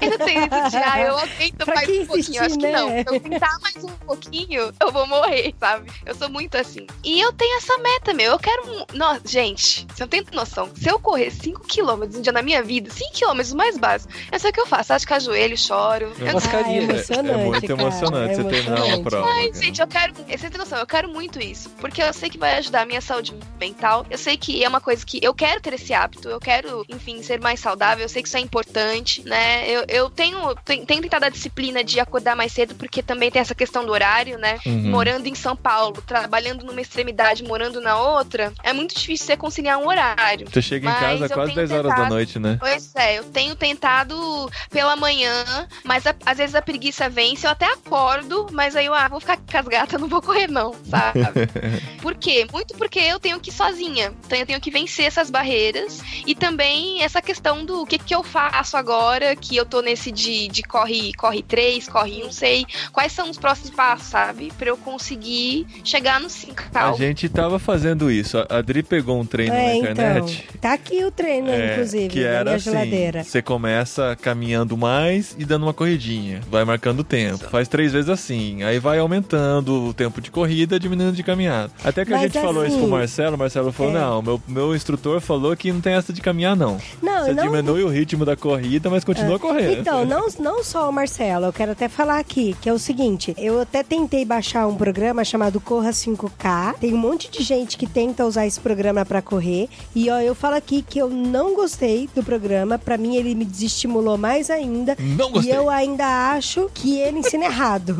Eu não tenho isso de, ah, eu aguento Pra mais um pouquinho. Eu acho que não. né? Se eu tentar mais um pouquinho, eu vou morrer, sabe? Eu sou muito assim. E eu tenho essa meta, meu. Eu quero. um- Nossa, gente, você não tem noção. Se eu correr 5km um dia na minha vida, 5km mais básico, eu sei o que eu faço. Acho que ajoelho, choro. Eu Nossa, Ah, carinha. é É- é emocionante. é muito cara, emocionante é você terminar uma prova. Ai, cara. gente, eu quero. Você tem noção, eu quero muito isso. Porque eu sei que vai ajudar a minha saúde mental. Eu sei que é uma coisa que eu quero ter esse hábito. Eu quero, enfim, ser mais saudável. Eu sei que isso é importante, né? Eu, eu tenho, tenho tenho tentado a disciplina de acordar mais cedo, porque também tem essa questão do horário, né? Uhum. Morando em São Paulo, trabalhando numa extremidade, morando na outra, é muito difícil você conciliar um horário. Você chega em casa quase tenho 10 horas da tentado. noite, né? Pois é, eu tenho tentado pela manhã, mas a- às vezes a preguiça vence, eu até acordo, mas aí eu ah, vou ficar com as gatas, não vou correr não, sabe? Por quê? Muito porque eu tenho que ir sozinha. Então eu tenho que vencer essas barreiras. E também essa questão do que, que eu faço agora, que eu tô nesse de, de corre, corre 3, corre 1, sei. Quais são os próximos passos, sabe? Pra eu conseguir chegar no 5 A gente tava fazendo isso. A Adri pegou um treino É, na então. internet. Tá aqui o treino, é, inclusive, que na era minha assim, geladeira. você começa caminhando mais e dando uma corridinha, vai marcando o tempo, faz três vezes assim, aí vai aumentando o tempo de corrida, diminuindo de caminhada. Até que a Mas gente falou isso assim, pro Marcelo, o Marcelo falou, é. não, meu, meu instrutor falou que não tem essa de caminhar não. Não, Você não- diminui o ritmo da corrida, mas continua correndo. Então, não, não só o Marcelo, eu quero até falar aqui, que é o seguinte, eu até tentei baixar um programa chamado Corra 5K, tem um monte de gente que tenta usar esse programa pra correr, e ó, eu falo aqui que eu não gostei do programa, pra mim ele me desestimulou mais ainda, Não gostei. e eu ainda acho que ele ensina errado.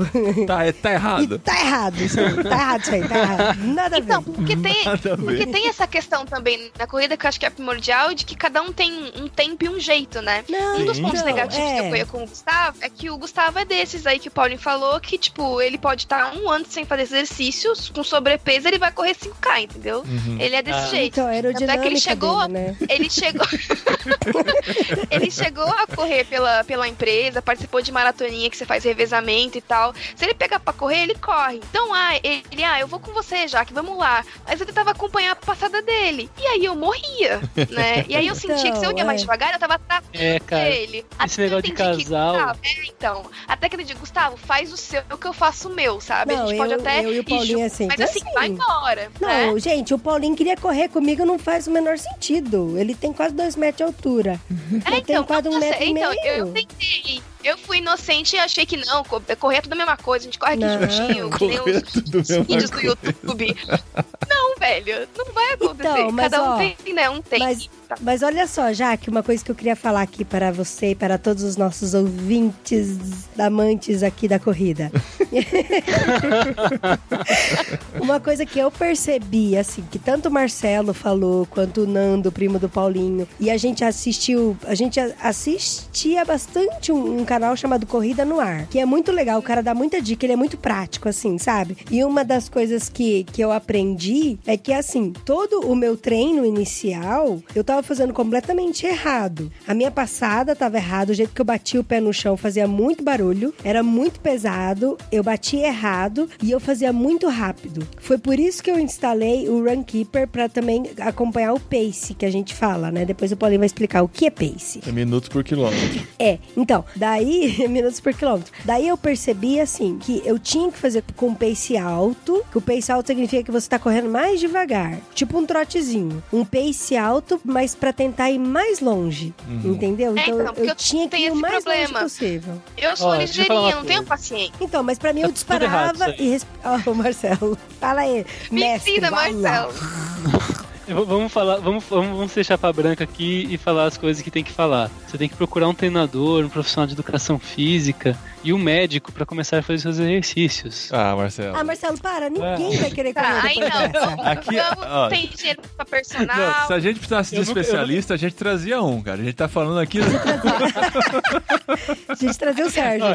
Tá, é- tá e errado. tá errado isso aí, tá errado isso aí, tá errado. Nada a ver. Então, porque tem, Nada ver. porque tem essa questão também na corrida que eu acho que é primordial de que cada um tem um tempo e um jeito, né? Não, Um dos Sim. pontos então, negativos que eu é. corria com o Gustavo é que o Gustavo é desses aí que o Paulinho falou, que, tipo, ele pode estar um ano sem fazer exercícios, com sobrepeso, ele vai correr 5K, entendeu? Uhum. Ele é desse Ah. jeito. Então, Tanto é que ele chegou, dele, né? ele chegou. ele chegou a correr pela, pela empresa, participou de maratoninha que você faz revezamento e tal. Se ele pegar pra correr, ele corre. Então, ah, ele, ah, eu vou com você, já que vamos lá. Mas eu tentava acompanhar a passada dele. E aí eu morria, né? E aí eu sentia que se eu ia Então, mais é. devagar, eu tava atrás É, cara. dele. esse negócio de eu entendi que, casal- Gustavo, é, então. Até que ele diz, Gustavo, faz o seu que eu faço o meu, sabe? Não, a gente pode eu- até. eu e o ir Paulinho junto, sempre Mas assim, assim. vai embora. Não, né? gente, o Paulinho queria correr comigo, não faz o menor sentido. Ele tem quase dois metros de altura. É, eu tenho quase um metro e então, meio. eu tentei. Eu fui inocente e achei que não, co- correr é tudo a mesma coisa, a gente corre aqui Não. juntinho, que nem Correr os, é tudo os mesma vídeos do YouTube. Não, velho, não vai acontecer. Então, mas, Cada um ó, tem, né, um tem. Mas, mas olha só, Jaque, uma coisa que eu queria falar aqui para você e para todos os nossos ouvintes, amantes aqui da corrida. uma coisa que eu percebi, assim, que tanto o Marcelo falou, quanto o Nando, primo do Paulinho, e a gente assistiu, a gente assistia bastante um, um canal chamado Corrida no Ar, que é muito legal, o cara dá muita dica, ele é muito prático, assim, sabe? E uma das coisas que, que eu aprendi é que, assim, todo o meu treino inicial, eu tava fazendo completamente errado. A minha passada tava errada, o jeito que eu bati o pé no chão fazia muito barulho, era muito pesado, eu bati errado e eu fazia muito rápido. Foi por isso que eu instalei o Runkeeper pra também acompanhar o pace que a gente fala, né? Depois o Paulinho vai explicar o que é pace. É minutos por quilômetro. É, então, daí, minutos por quilômetro. Daí eu percebi, assim, que eu tinha que fazer com pace alto, que o pace alto significa que você tá correndo mais devagar, tipo um trotezinho. Um pace alto, mas pra tentar ir mais longe, entendeu? É, Então, então, porque eu eu tinha que ir o mais longe problema. possível. Eu sou deixa eu ligeirinha, não tenho paciência. Então, mas pra mim eu Tá disparava e... Resp... Ó, Marcelo, fala aí, Me mestre, ensina. Marcelo. Vamos falar, vamos, vamos ser chapa branca aqui e falar as coisas que tem que falar. Você tem que procurar um treinador, um profissional de educação física e um médico pra começar a fazer seus exercícios. Ah, Marcelo. Ah, Marcelo, para, ninguém vai querer Tá, aí depois não. Aqui, vamos, ó. tem dinheiro pra Não, personal. se a gente precisasse de Eu nunca- eu especialista, a gente trazia um, cara. A gente tá falando aqui. A gente trazia o Sérgio.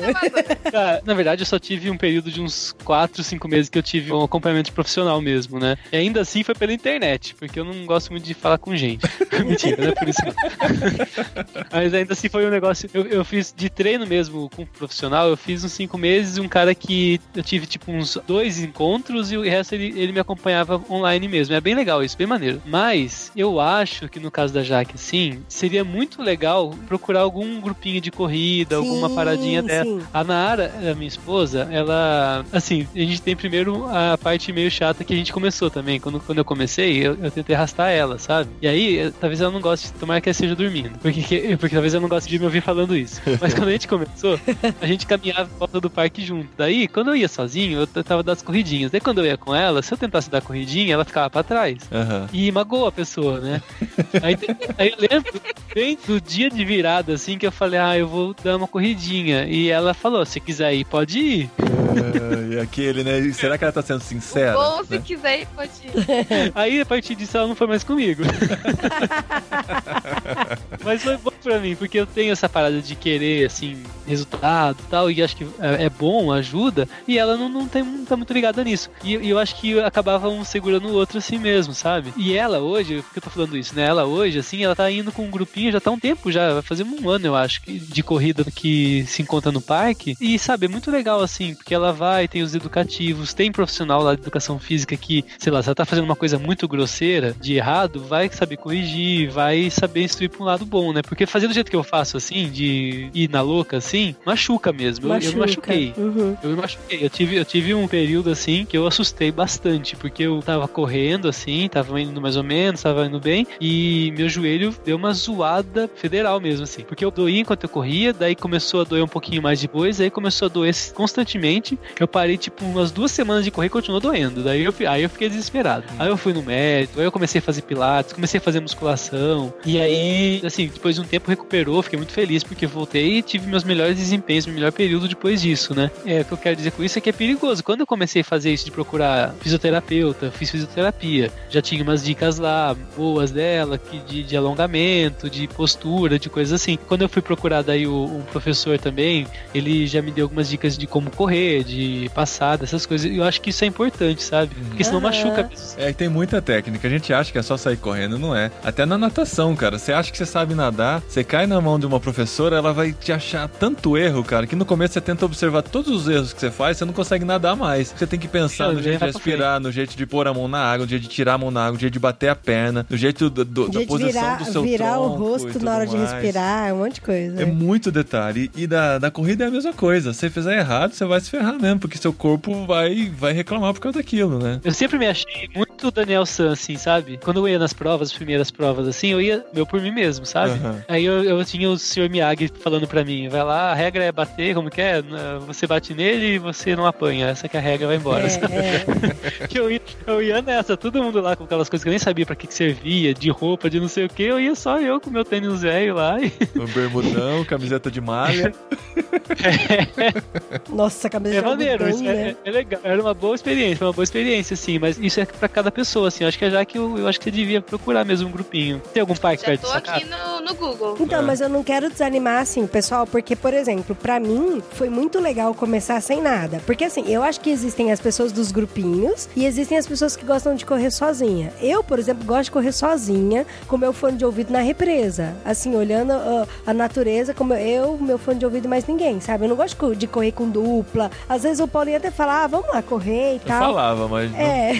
Cara, na verdade, eu só tive um período de uns 4, 5 meses que eu tive um acompanhamento profissional mesmo, né? E ainda assim foi pela internet, porque eu não gosto muito de falar com gente. Mentira, não é por isso não. Mas ainda assim foi um negócio. Eu, eu fiz de treino mesmo com um profissional, eu fiz uns 5 meses, um cara que eu tive tipo uns dois encontros e o resto ele, ele me acompanhava online mesmo. É bem legal isso, bem maneiro. Mas eu acho que no caso da Jaque, assim, seria muito legal procurar algum grupinho de corrida, alguma Sim, paradinha dela. sim. A Nara, a minha esposa, ela. Assim, a gente tem primeiro a parte meio chata que a gente começou também. Quando, quando eu comecei, eu, eu tentei arrastar ela, sabe? E aí, eh, talvez ela não goste, tomara que ela esteja dormindo. Porque, que- porque talvez ela não goste de me ouvir falando isso. Mas quando a gente começou, a gente caminhava em volta do parque junto. Daí, quando eu ia sozinho, eu tentava dar as corridinhas. Daí, quando eu ia com ela, se eu tentasse dar corridinha, ela ficava pra trás. Aham. E magoou a pessoa, né? Aí, aí eu lembro bem do dia de virada, assim, que eu falei, ah, eu vou dar uma corridinha. E ela falou, se quiser ir, pode ir. Ah, e aquele, né? Será que ela tá sendo sincera? Ou se né? quiser, ir, pode ir. Aí, a partir disso, ela não foi mais comigo. Mas foi bom pra mim, porque eu tenho essa parada de querer, assim, resultado tal, e acho que é, é bom, ajuda, e ela não, não, tem, não tá muito ligada nisso. E, e eu acho que acabava um segurando o outro assim mesmo, sabe? E ela hoje, por que eu tô falando isso, né? Ela hoje, assim, ela tá indo com um grupinho, já tá um tempo já, vai fazer um ano, eu acho, de corrida que se encontra no parque. E, sabe, é muito legal, assim, porque ela vai, tem os educativos, tem profissional lá de educação física que, sei lá, se ela tá fazendo uma coisa muito grosseira, de errado, vai saber corrigir, vai saber instruir pra um lado bom, né? Porque fazer do jeito que eu faço, assim, de ir na louca, assim, machuca mesmo. Machuca. Eu, eu me machuquei. Uhum. Eu me machuquei. Eu tive, eu tive um período assim que eu assustei bastante, porque eu tava correndo assim, tava indo mais ou menos, tava indo bem, e meu joelho deu uma zoada federal mesmo, assim. Porque eu doía enquanto eu corria, daí começou a doer um pouquinho mais depois, aí começou a doer constantemente. Eu parei, tipo, umas duas semanas de correr e continuou doendo. Daí eu, aí eu fiquei desesperado. Aí eu fui no médico, aí eu comecei a fazer pilates, comecei a fazer musculação. E aí, assim, depois de um tempo recuperou, fiquei muito feliz porque voltei e tive meus melhores desempenhos, meu melhor período depois disso, né? É, o que eu quero dizer com isso é que é perigoso. Quando eu comecei a fazer isso de procurar fisioterapeuta, fiz fisioterapia, já tinha umas dicas lá boas dela, que de, de alongamento, de postura, de coisas assim. Quando eu fui procurar daí o, um professor também, ele já me deu algumas dicas de como correr, de passada, essas coisas. E eu acho que isso é importante, sabe? Porque senão Aham. machuca mesmo. É, e tem muita técnica. A gente acha que é só sair correndo, não é. Até na natação, cara. Você acha que você sabe nadar, você cai na mão de uma professora, ela vai te achar tanto erro, cara, que no começo você tenta observar todos os erros que você faz, você não consegue nadar mais. Você tem que pensar no jeito de respirar, no jeito de pôr a mão na água, no jeito de tirar a mão na água, no jeito de bater a perna, no jeito do, do- da posição virar, do seu virar o tronco e rosto tudo na hora de mais. respirar, um monte de coisa. É muito detalhe. E da, da corrida é a mesma coisa. Se você fizer errado, você vai se ferrar mesmo, porque seu corpo vai, vai reclamar por causa daquilo, né? Eu sempre me achei muito Daniel San, assim, sabe? Quando eu ia nas provas, as primeiras provas, assim, eu ia meu por mim mesmo, sabe? Aham. Aí eu, eu tinha o Sr. Miyagi falando pra mim, vai lá, a regra é bater, como que é? Na- Você bate nele e você não apanha. Essa que é a regra, vai embora. É, é. que eu ia, eu ia nessa, todo mundo lá com aquelas coisas que eu nem sabia pra que, que servia, de roupa, de não sei o que, eu ia só eu com meu tênis velho lá e Um bermudão, camiseta de malha. Nossa, a cabeça é de maneiro, isso é, né? é legal. Era uma boa experiência, foi uma boa experiência, assim, mas isso é pra cada pessoa, assim. Eu acho que é já que eu, eu acho que você devia procurar mesmo um grupinho. Tem algum parque Já perto tô aqui no, no Google. Então, É. mas eu não quero desanimar assim, pessoal, porque, por exemplo, pra mim foi muito legal começar sem nada. Porque assim, eu acho que existem as pessoas dos grupinhos e existem as pessoas que gostam de correr sozinha. Eu, por exemplo, gosto de correr sozinha com meu fone de ouvido na represa. Assim, olhando ah, a natureza como eu, meu fone de ouvido e mais ninguém, sabe? Eu não gosto de co- de correr com dupla. Às vezes o Paulinho até fala, ah, vamos lá correr e Eu tal. falava, mas não- É,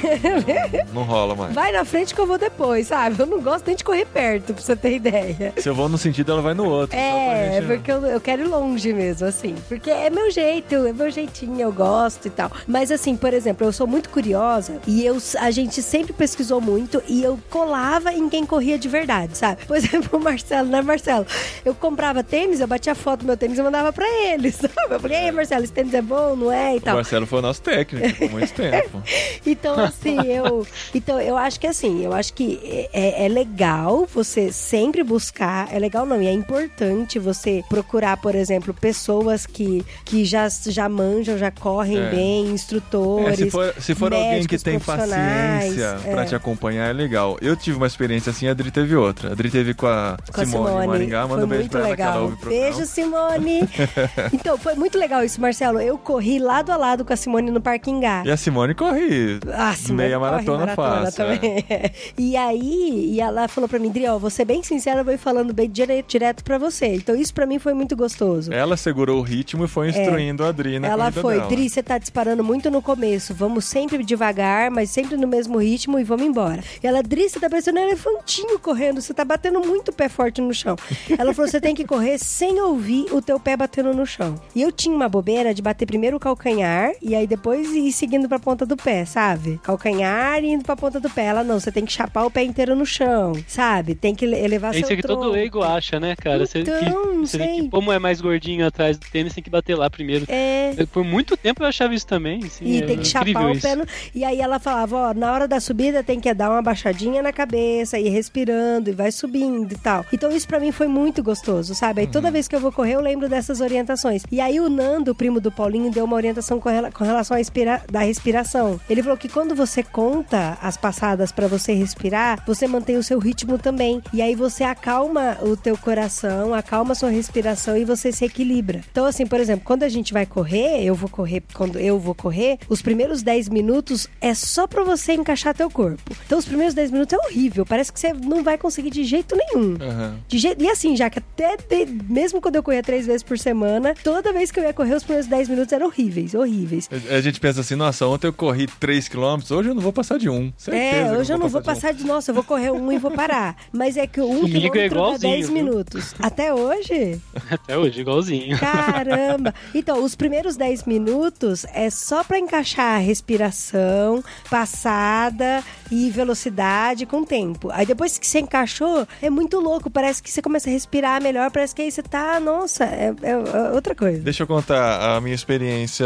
não, rola mais. vai na frente que eu vou depois, sabe? Eu não gosto nem de correr perto, pra você ter ideia. Se eu vou num sentido, ela vai no outro. É, gente- porque eu, eu quero ir longe mesmo, assim. Porque é meu jeito, é meu jeitinho, eu gosto e tal. Mas assim, por exemplo, eu sou muito curiosa e eu, a gente sempre pesquisou muito e eu colava em quem corria de verdade, sabe? Por exemplo, o Marcelo, né, Marcelo? Eu comprava tênis, eu batia foto do meu tênis e mandava pra ele, sabe? Eu falei, ei, Marcelo, esse tênis é bom, não é? E O tal. Marcelo foi o nosso técnico por muito tempo. Então, assim, eu. Então, eu acho que assim, eu acho que é, é legal você sempre buscar. É legal não, e é importante você procurar, por exemplo, pessoas que, que já, já manjam, já correm É. bem, É, instrutores. se for, se for alguém que médicos tem paciência é. pra te acompanhar, é legal. Eu tive uma experiência assim, a Adri teve outra. A Adri teve com a, Com Simone, Simone. Maringá. Manda um beijo muito pra ela que ela legal. ouve. Beijo, Simone. então, foi muito legal isso, Marcelo. Eu corri lado a lado com a Simone no Parquingá. E a Simone corre Ah, Simone meia corre maratona, fácil. é. E aí, e ela falou pra mim, Dri, ó, vou ser bem sincera, eu vou ir falando bem direto, direto pra você. Então isso pra mim foi muito gostoso. Ela segurou o ritmo e foi instruindo a Adri na Ela foi, dela. Dri, você tá disparando muito no começo. Vamos sempre devagar, mas sempre no mesmo ritmo e vamos embora. E ela, Dri, você tá parecendo um elefantinho correndo, você tá batendo muito o pé forte no chão. Ela falou, você tem que correr sem ouvir o teu pé batendo no chão. E eu tinha uma bobeira de bater primeiro o calcanhar e aí depois ir seguindo pra ponta do pé, sabe? Calcanhar e indo pra ponta do pé. Ela, não, você tem que chapar o pé inteiro no chão, sabe? Tem que elevar É seu isso que todo tronco. leigo acha, né, cara? Você, Então, que, não você sei. que, como é mais gordinho atrás do tênis, tem que bater lá primeiro. É. Por muito tempo eu achava isso também. Assim, E é tem que chapar o pé. No... E aí ela falava, ó, na hora da subida tem que dar uma baixadinha na cabeça, ir respirando e vai subindo e tal. Então isso pra mim foi muito gostoso, sabe? Aí Uhum. toda vez que eu vou correr eu lembro dessas orientações. E aí o Nando, o primo do Paulinho, deu uma orientação com, rela- com relação à expira... da respiração. Ele falou que quando você conta as passadas pra você respirar, você mantém o seu ritmo também. E aí você acalma acalma o teu coração, acalma a sua respiração e você se equilibra. Então, assim, por exemplo, quando a gente vai correr, eu vou correr, quando eu vou correr, os primeiros 10 minutos é só pra você encaixar teu corpo. Então, os primeiros 10 minutos é horrível. Parece que você não vai conseguir de jeito nenhum. Aham. De jeito, e assim, já que até de- mesmo quando eu corria três vezes por semana, toda vez que eu ia correr, os primeiros 10 minutos eram horríveis, horríveis. A gente pensa assim, nossa, ontem eu corri 3km, hoje eu não vou passar de um. Certeza É, hoje eu não vou de um. passar de. Nossa, eu vou correr um e vou parar. Mas é que um Comigo é quilômetro igualzinho, 10 viu? minutos. Até hoje? Até hoje, igualzinho. Caramba! Então, os primeiros 10 minutos é só pra encaixar a respiração, passada e velocidade com tempo. Aí depois que você encaixou, é muito louco. Parece que você começa a respirar melhor, parece que aí você tá. Nossa, é, é- é outra coisa. Deixa eu contar a minha experiência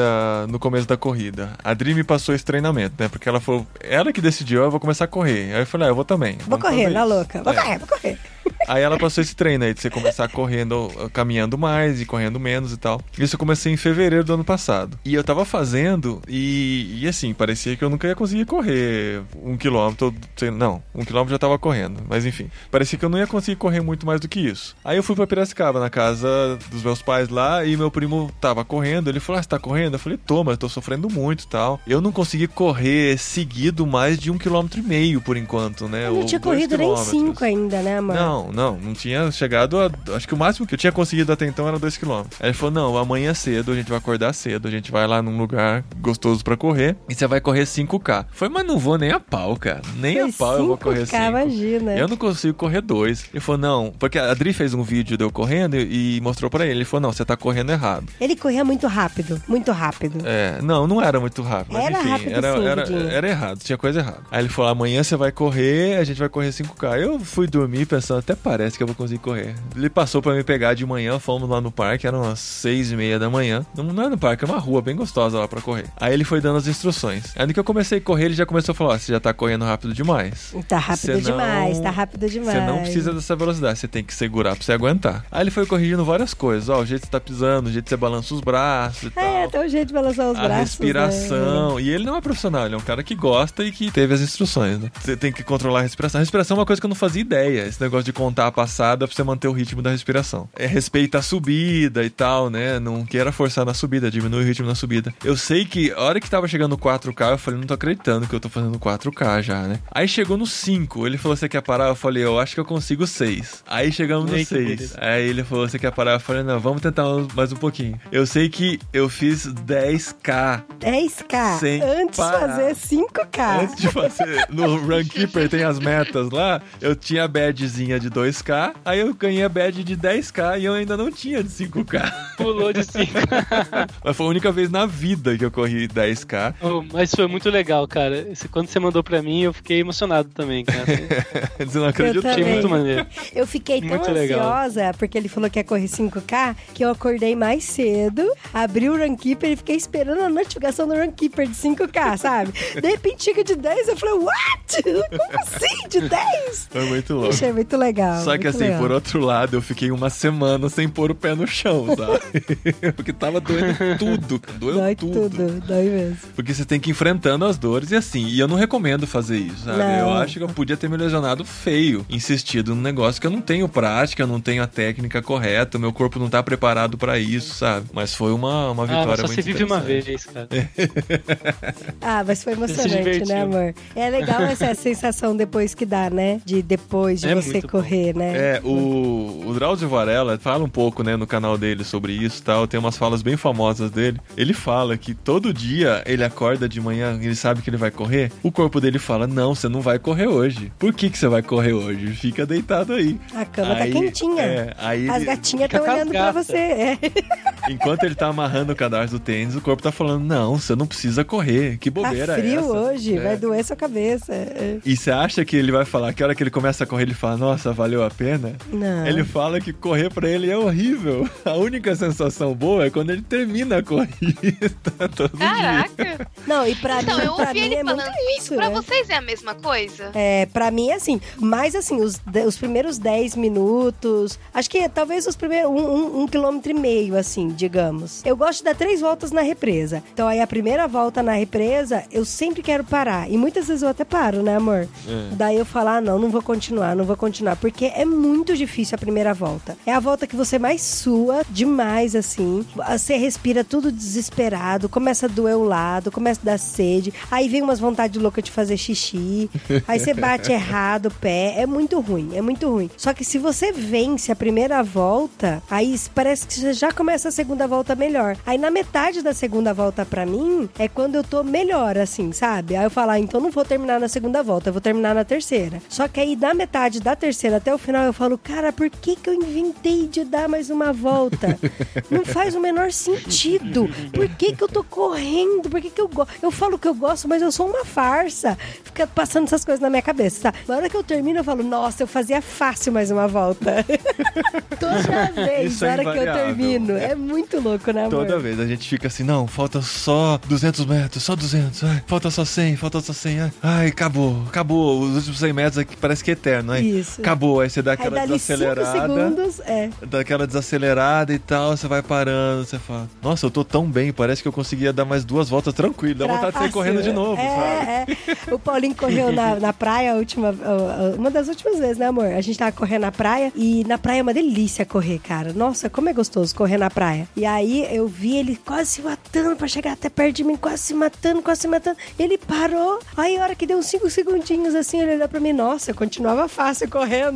no começo da corrida. A Dri me passou esse treinamento, né? Porque ela falou, ela que decidiu, eu vou começar a correr. Aí eu falei, ah, eu vou também. Vou Vamos correr, na louca. Vou É. correr, vou correr. Aí ela passou esse treino aí de você começar correndo, caminhando mais e correndo menos e tal. Isso eu comecei em fevereiro do ano passado. E eu tava fazendo e, e assim, parecia que eu nunca ia conseguir correr um quilômetro. Não, um quilômetro já tava correndo. Mas enfim, parecia que eu não ia conseguir correr muito mais do que isso. Aí eu fui pra Piracicaba, na casa dos meus pais lá, e meu primo tava correndo. Ele falou: Ah, você tá correndo? Eu falei: tô, mas eu tô sofrendo muito e tal. Eu não consegui correr seguido mais de um quilômetro e meio por enquanto, né? Eu não ou tinha corrido nem. 5 ainda, né, amor? Não, não, não tinha chegado a. Acho que o máximo que eu tinha conseguido até então era 2km. Aí ele falou: não, amanhã cedo a gente vai acordar cedo, a gente vai lá num lugar gostoso pra correr e você vai correr 5K. Foi, mas não vou nem a pau, cara. Nem a Foi pau eu vou correr 5K, 5. imagina. Eu não consigo correr dois. Ele falou: não, porque a Adri fez um vídeo de eu correndo e, e mostrou pra ele. Ele falou: não, você tá correndo errado. Ele corria muito rápido, muito rápido. É, não, não era muito rápido. Mas Era enfim, rápido era, sim, era, era errado, tinha coisa errada. Aí ele falou: amanhã você vai correr, a gente vai correr 5K. Eu fui dormir pensando, até parece que eu vou conseguir correr. Ele passou pra me pegar de manhã, fomos lá no parque, eram umas 6 e meia da manhã. Não, é no parque, é uma rua bem gostosa lá pra correr. Aí ele foi dando as instruções. Aí no que eu comecei a correr, ele já começou a falar: ó, você já tá correndo rápido demais. Tá rápido não- demais, tá rápido demais. Você não precisa dessa velocidade, você tem que segurar pra você aguentar. Aí ele foi corrigindo várias coisas, ó, o jeito que você tá pisando, o jeito que você balança os braços e tal É, tem um jeito de balançar os a braços. respiração. E ele não é profissional, ele é um cara que gosta e que teve as instruções, né? Você tem que controlar a respiração. A respiração é uma coisa que eu não fazia ideia. Esse negócio de contar a passada pra você manter o ritmo da respiração. É respeita a subida e tal, né? Não queira forçar na subida, diminui o ritmo na subida. Eu sei que a hora que tava chegando no 4K, eu falei, não tô acreditando que eu tô fazendo 4K já, né? Aí chegou no 5, ele falou, você quer parar? Eu falei, eu acho que eu consigo 6. Aí chegamos no Eita, 6. beleza. Aí ele falou, você quer parar? Eu falei, não, vamos tentar mais um pouquinho. Eu sei que eu fiz 10K 10k. Sem Antes de parar. fazer 5k. Antes de fazer no Runkeeper tem as metas lá, eu tinha a badgezinha de 2K, aí eu ganhei a badge de 10K e eu ainda não tinha de 5K. Pulou de 5. Mas foi a única vez na vida que eu corri 10K. Oh, mas foi muito legal, cara. Esse- Quando você mandou pra mim, eu fiquei emocionado também, cara. Você não acreditou? também. Achei muito maneiro. Eu fiquei tão Muito legal. ansiosa, porque ele falou que ia correr 5K, que eu acordei mais cedo, abri o Runkeeper e fiquei esperando a notificação do Runkeeper de 5K, sabe? De repente chega de 10, eu falei, what? Como assim? De 10? Foi muito louco. Achei muito legal. Só que assim, legal. por outro lado, eu fiquei uma semana sem pôr o pé no chão, sabe? Porque tava doendo tudo, doeu Dói tudo. tudo, dói mesmo. Porque você tem que ir enfrentando as dores e assim, e eu não recomendo fazer isso, sabe? Não. Eu acho que eu podia ter me lesionado feio, insistido num negócio que eu não tenho prática, eu não tenho a técnica correta, o meu corpo não tá preparado pra isso, sabe? Mas foi uma, uma Ah, vitória mas só muito você vive uma vez, cara. Ah, mas foi emocionante, né, amor? É legal essa sensação depois que dá, né? De depois de É você. Correr, né? É, o, o Drauzio Varela fala um pouco, né, no canal dele sobre isso e tal. Tem umas falas bem famosas dele. Ele fala que todo dia ele acorda de manhã, ele sabe que ele vai correr. O corpo dele fala: Não, você não vai correr hoje. Por que, que você vai correr hoje? Fica deitado aí. A cama Aí- tá quentinha. É, aí As gatinhas estão olhando pra você. É. enquanto ele tá amarrando o cadarço do tênis, o corpo tá falando: Não, você não precisa correr. Que Tá bobeira é frio essa? hoje, É. vai doer sua cabeça. É. E você acha que ele vai falar que a hora que ele começa a correr, ele fala, nossa, valeu a pena? Não. Ele fala que correr pra ele é horrível. A única sensação boa é quando ele termina a corrida todo dia. Caraca! Não, e pra Então, mim, eu pra ouvi mim ele é muito falando isso, isso. Pra né? vocês é a mesma coisa? É, pra mim é assim, mas assim, os, os primeiros 10 minutos, acho que talvez os primeiros um, um, um quilômetro e meio, assim, digamos. Eu gosto de dar três voltas na represa. Então aí a primeira volta na represa, eu sempre quero parar. E muitas vezes eu até paro, né, amor? É. Daí eu falo, ah, não, não vou continuar, não vou continuar. Porque é muito difícil a primeira volta. É a volta que você mais sua demais, assim. Você respira tudo desesperado, começa a doer o lado, começa a dar sede. Aí vem umas vontades loucas de fazer xixi. Aí você bate errado o pé. É muito ruim, é muito ruim. Só que se você vence a primeira volta, aí parece que você já começa a segunda volta melhor. Aí na metade da segunda volta pra mim, é quando eu tô melhor, assim, sabe? Aí eu falo, ah, então não vou terminar na segunda volta, eu vou terminar na terceira. Só que aí da metade da terceira até o final eu falo, cara, por que que eu inventei de dar mais uma volta? não faz o menor sentido. Por que que eu tô correndo? Por que que eu gosto? Eu falo que eu gosto, mas eu sou uma farsa. Fica passando essas coisas na minha cabeça, tá? Na hora que eu termino, eu falo, nossa, eu fazia fácil mais uma volta. Toda vez, Isso é na hora que eu termino. É muito louco, né, amor? Toda vez a gente fica assim, não, falta só 200 metros, só 200, ai, falta só 100, falta só 100, ai, ai, acabou, acabou, os últimos 100 metros aqui parece que é eterno, ai, Isso. acabou, aí você dá Aí aquela cinco desacelerada, segundos, é. dá aquela desacelerada e tal, você vai parando, você fala, nossa, eu tô tão bem, parece que eu conseguia dar mais duas voltas tranquilo, dá Pra vontade de sair fácil. correndo de novo, sabe? é, É, O Paulinho correu na, na praia a última, uma das últimas vezes, né, amor? A gente tava correndo na praia e na praia é uma delícia correr, cara. Nossa, como é gostoso correr na praia. E aí eu vi ele quase se matando pra chegar até perto de mim, quase se matando, quase se matando. Ele parou. Aí a hora que deu uns cinco segundinhos assim, ele olhou pra mim, nossa, continuava fácil correndo.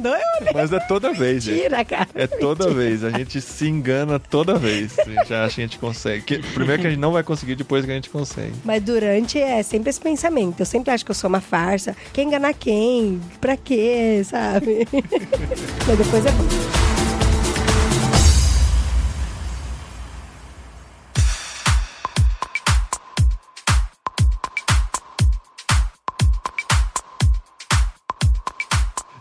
Mas é toda vez, gente. mentira, cara. É toda vez, a gente se engana toda vez. A gente acha que a gente consegue. Que- primeiro que a gente não vai conseguir, depois que a gente consegue. Mas durante é sempre esse pensamento. Eu sempre acho que eu sou uma farsa. Quem enganar quem? Pra quê, sabe? Mas depois é bom.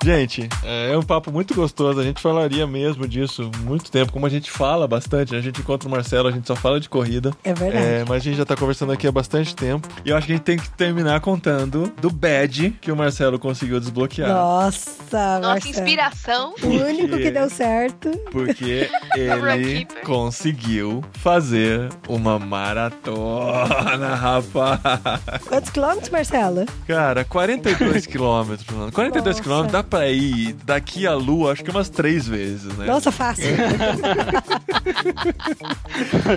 Gente, é um papo muito gostoso. A gente falaria mesmo disso muito tempo, como a gente fala bastante. A gente encontra o Marcelo, a gente só fala de corrida. É verdade. É, mas a gente já tá conversando aqui há bastante tempo. E eu acho que a gente tem que terminar contando do badge que o Marcelo conseguiu desbloquear. Nossa, Nossa, Marcelo. inspiração. O único que deu certo. Porque ele conseguiu fazer uma maratona, rapaz. Quantos quilômetros, Marcelo? Cara, 42 quilômetros, mano. 42 Nossa. quilômetros dá pra ir daqui à lua, acho que umas três vezes, né? Nossa, fácil.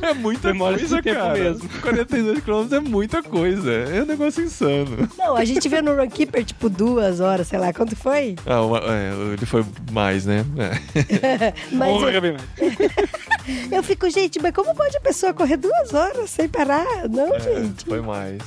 É muita Demora coisa, cara. mesmo. 42 quilômetros é muita coisa. É um negócio insano. Não, a gente viu no Runkeeper, tipo, duas horas, sei lá, quanto foi? Ah, uma- é, ele foi mais, né? É. Mas eu, eu fico, gente, mas como pode a pessoa correr duas horas sem parar? Não, É, gente. foi mais.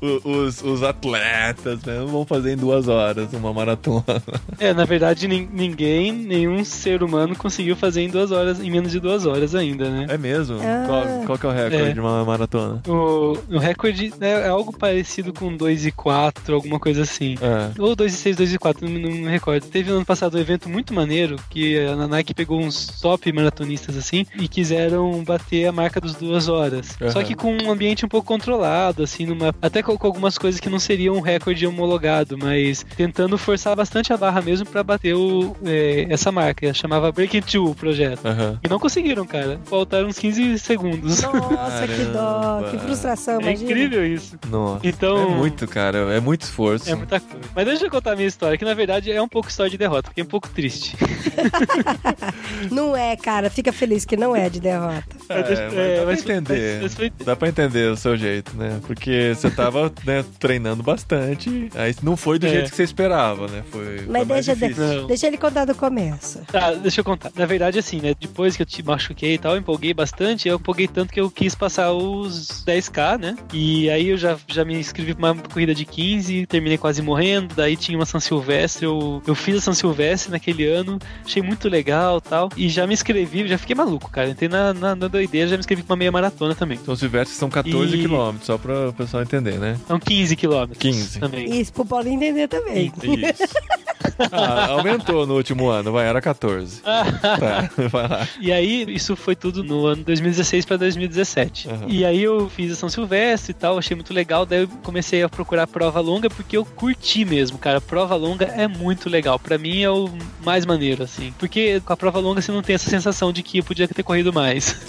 Os, os atletas, né? Vão fazer em duas horas uma maratona. É, na verdade, nin- ninguém, nenhum ser humano conseguiu fazer em duas horas, em menos de duas horas ainda, né? É mesmo? Ah. Qual, qual que é o recorde É. de uma maratona? O, o recorde é, é algo parecido com 2 e 4, alguma coisa assim. É. Ou 2 e 6, 2 e 4, não, não me recordo. Teve no ano passado um evento muito maneiro que a Nike pegou uns top maratonistas assim e quiseram bater a marca dos duas horas. Aham. Só que com um ambiente um pouco controlado, assim, numa, até com, com algumas coisas que não seriam um recorde homologado, mas tentando forçar bastante a barra mesmo pra bater o, é, essa marca. Chamava Breaking Two o projeto. Aham. E não conseguiram, cara. Faltaram uns 15 segundos. Nossa, que dó, que frustração, É imagina. incrível isso. Nossa. Então- É muito, cara. É muito esforço. É muita coisa. Mas deixa eu contar a minha história, que na verdade é um pouco história de derrota, porque é um pouco triste. Não é, cara, fica feliz que não é de derrota. É, mas É, dá mas- pra entender. mas foi- Dá pra entender o seu jeito, né? Porque você tava né, treinando bastante. Aí não foi do É. jeito que você esperava, né? Foi, foi Mas mais deixa, difícil. Não. deixa ele contar do começo. Tá, deixa eu contar. Na verdade, assim, né? Depois que eu te machuquei e tal, eu empolguei bastante. Eu empolguei tanto que eu quis passar os 10k, né? E aí eu já, já me inscrevi pra uma corrida de 15, terminei quase morrendo. Daí tinha uma São Silvestre. Eu, eu fiz a São Silvestre naquele ano, achei muito legal tal. E já me inscrevi, já fiquei maluco, cara. Entrei na, na, na doideira, já me inscrevi pra uma meia maratona também. Então, Silvestre são 14 E- quilômetros, só pra o pessoal entender, né? São 15 quilômetros 15. também. Isso pro Paulo entender também. Isso. Ah, aumentou no último ano, vai, era 14. tá, vai lá. E aí, isso foi tudo no ano 2016 para 2017. Uhum. E aí eu fiz a São Silvestre e tal, achei muito legal. Daí eu comecei a procurar prova longa porque eu curti mesmo, cara. Prova longa é muito legal. Pra mim é o mais maneiro, assim. Porque com a prova longa você não tem essa sensação de que eu podia ter corrido mais.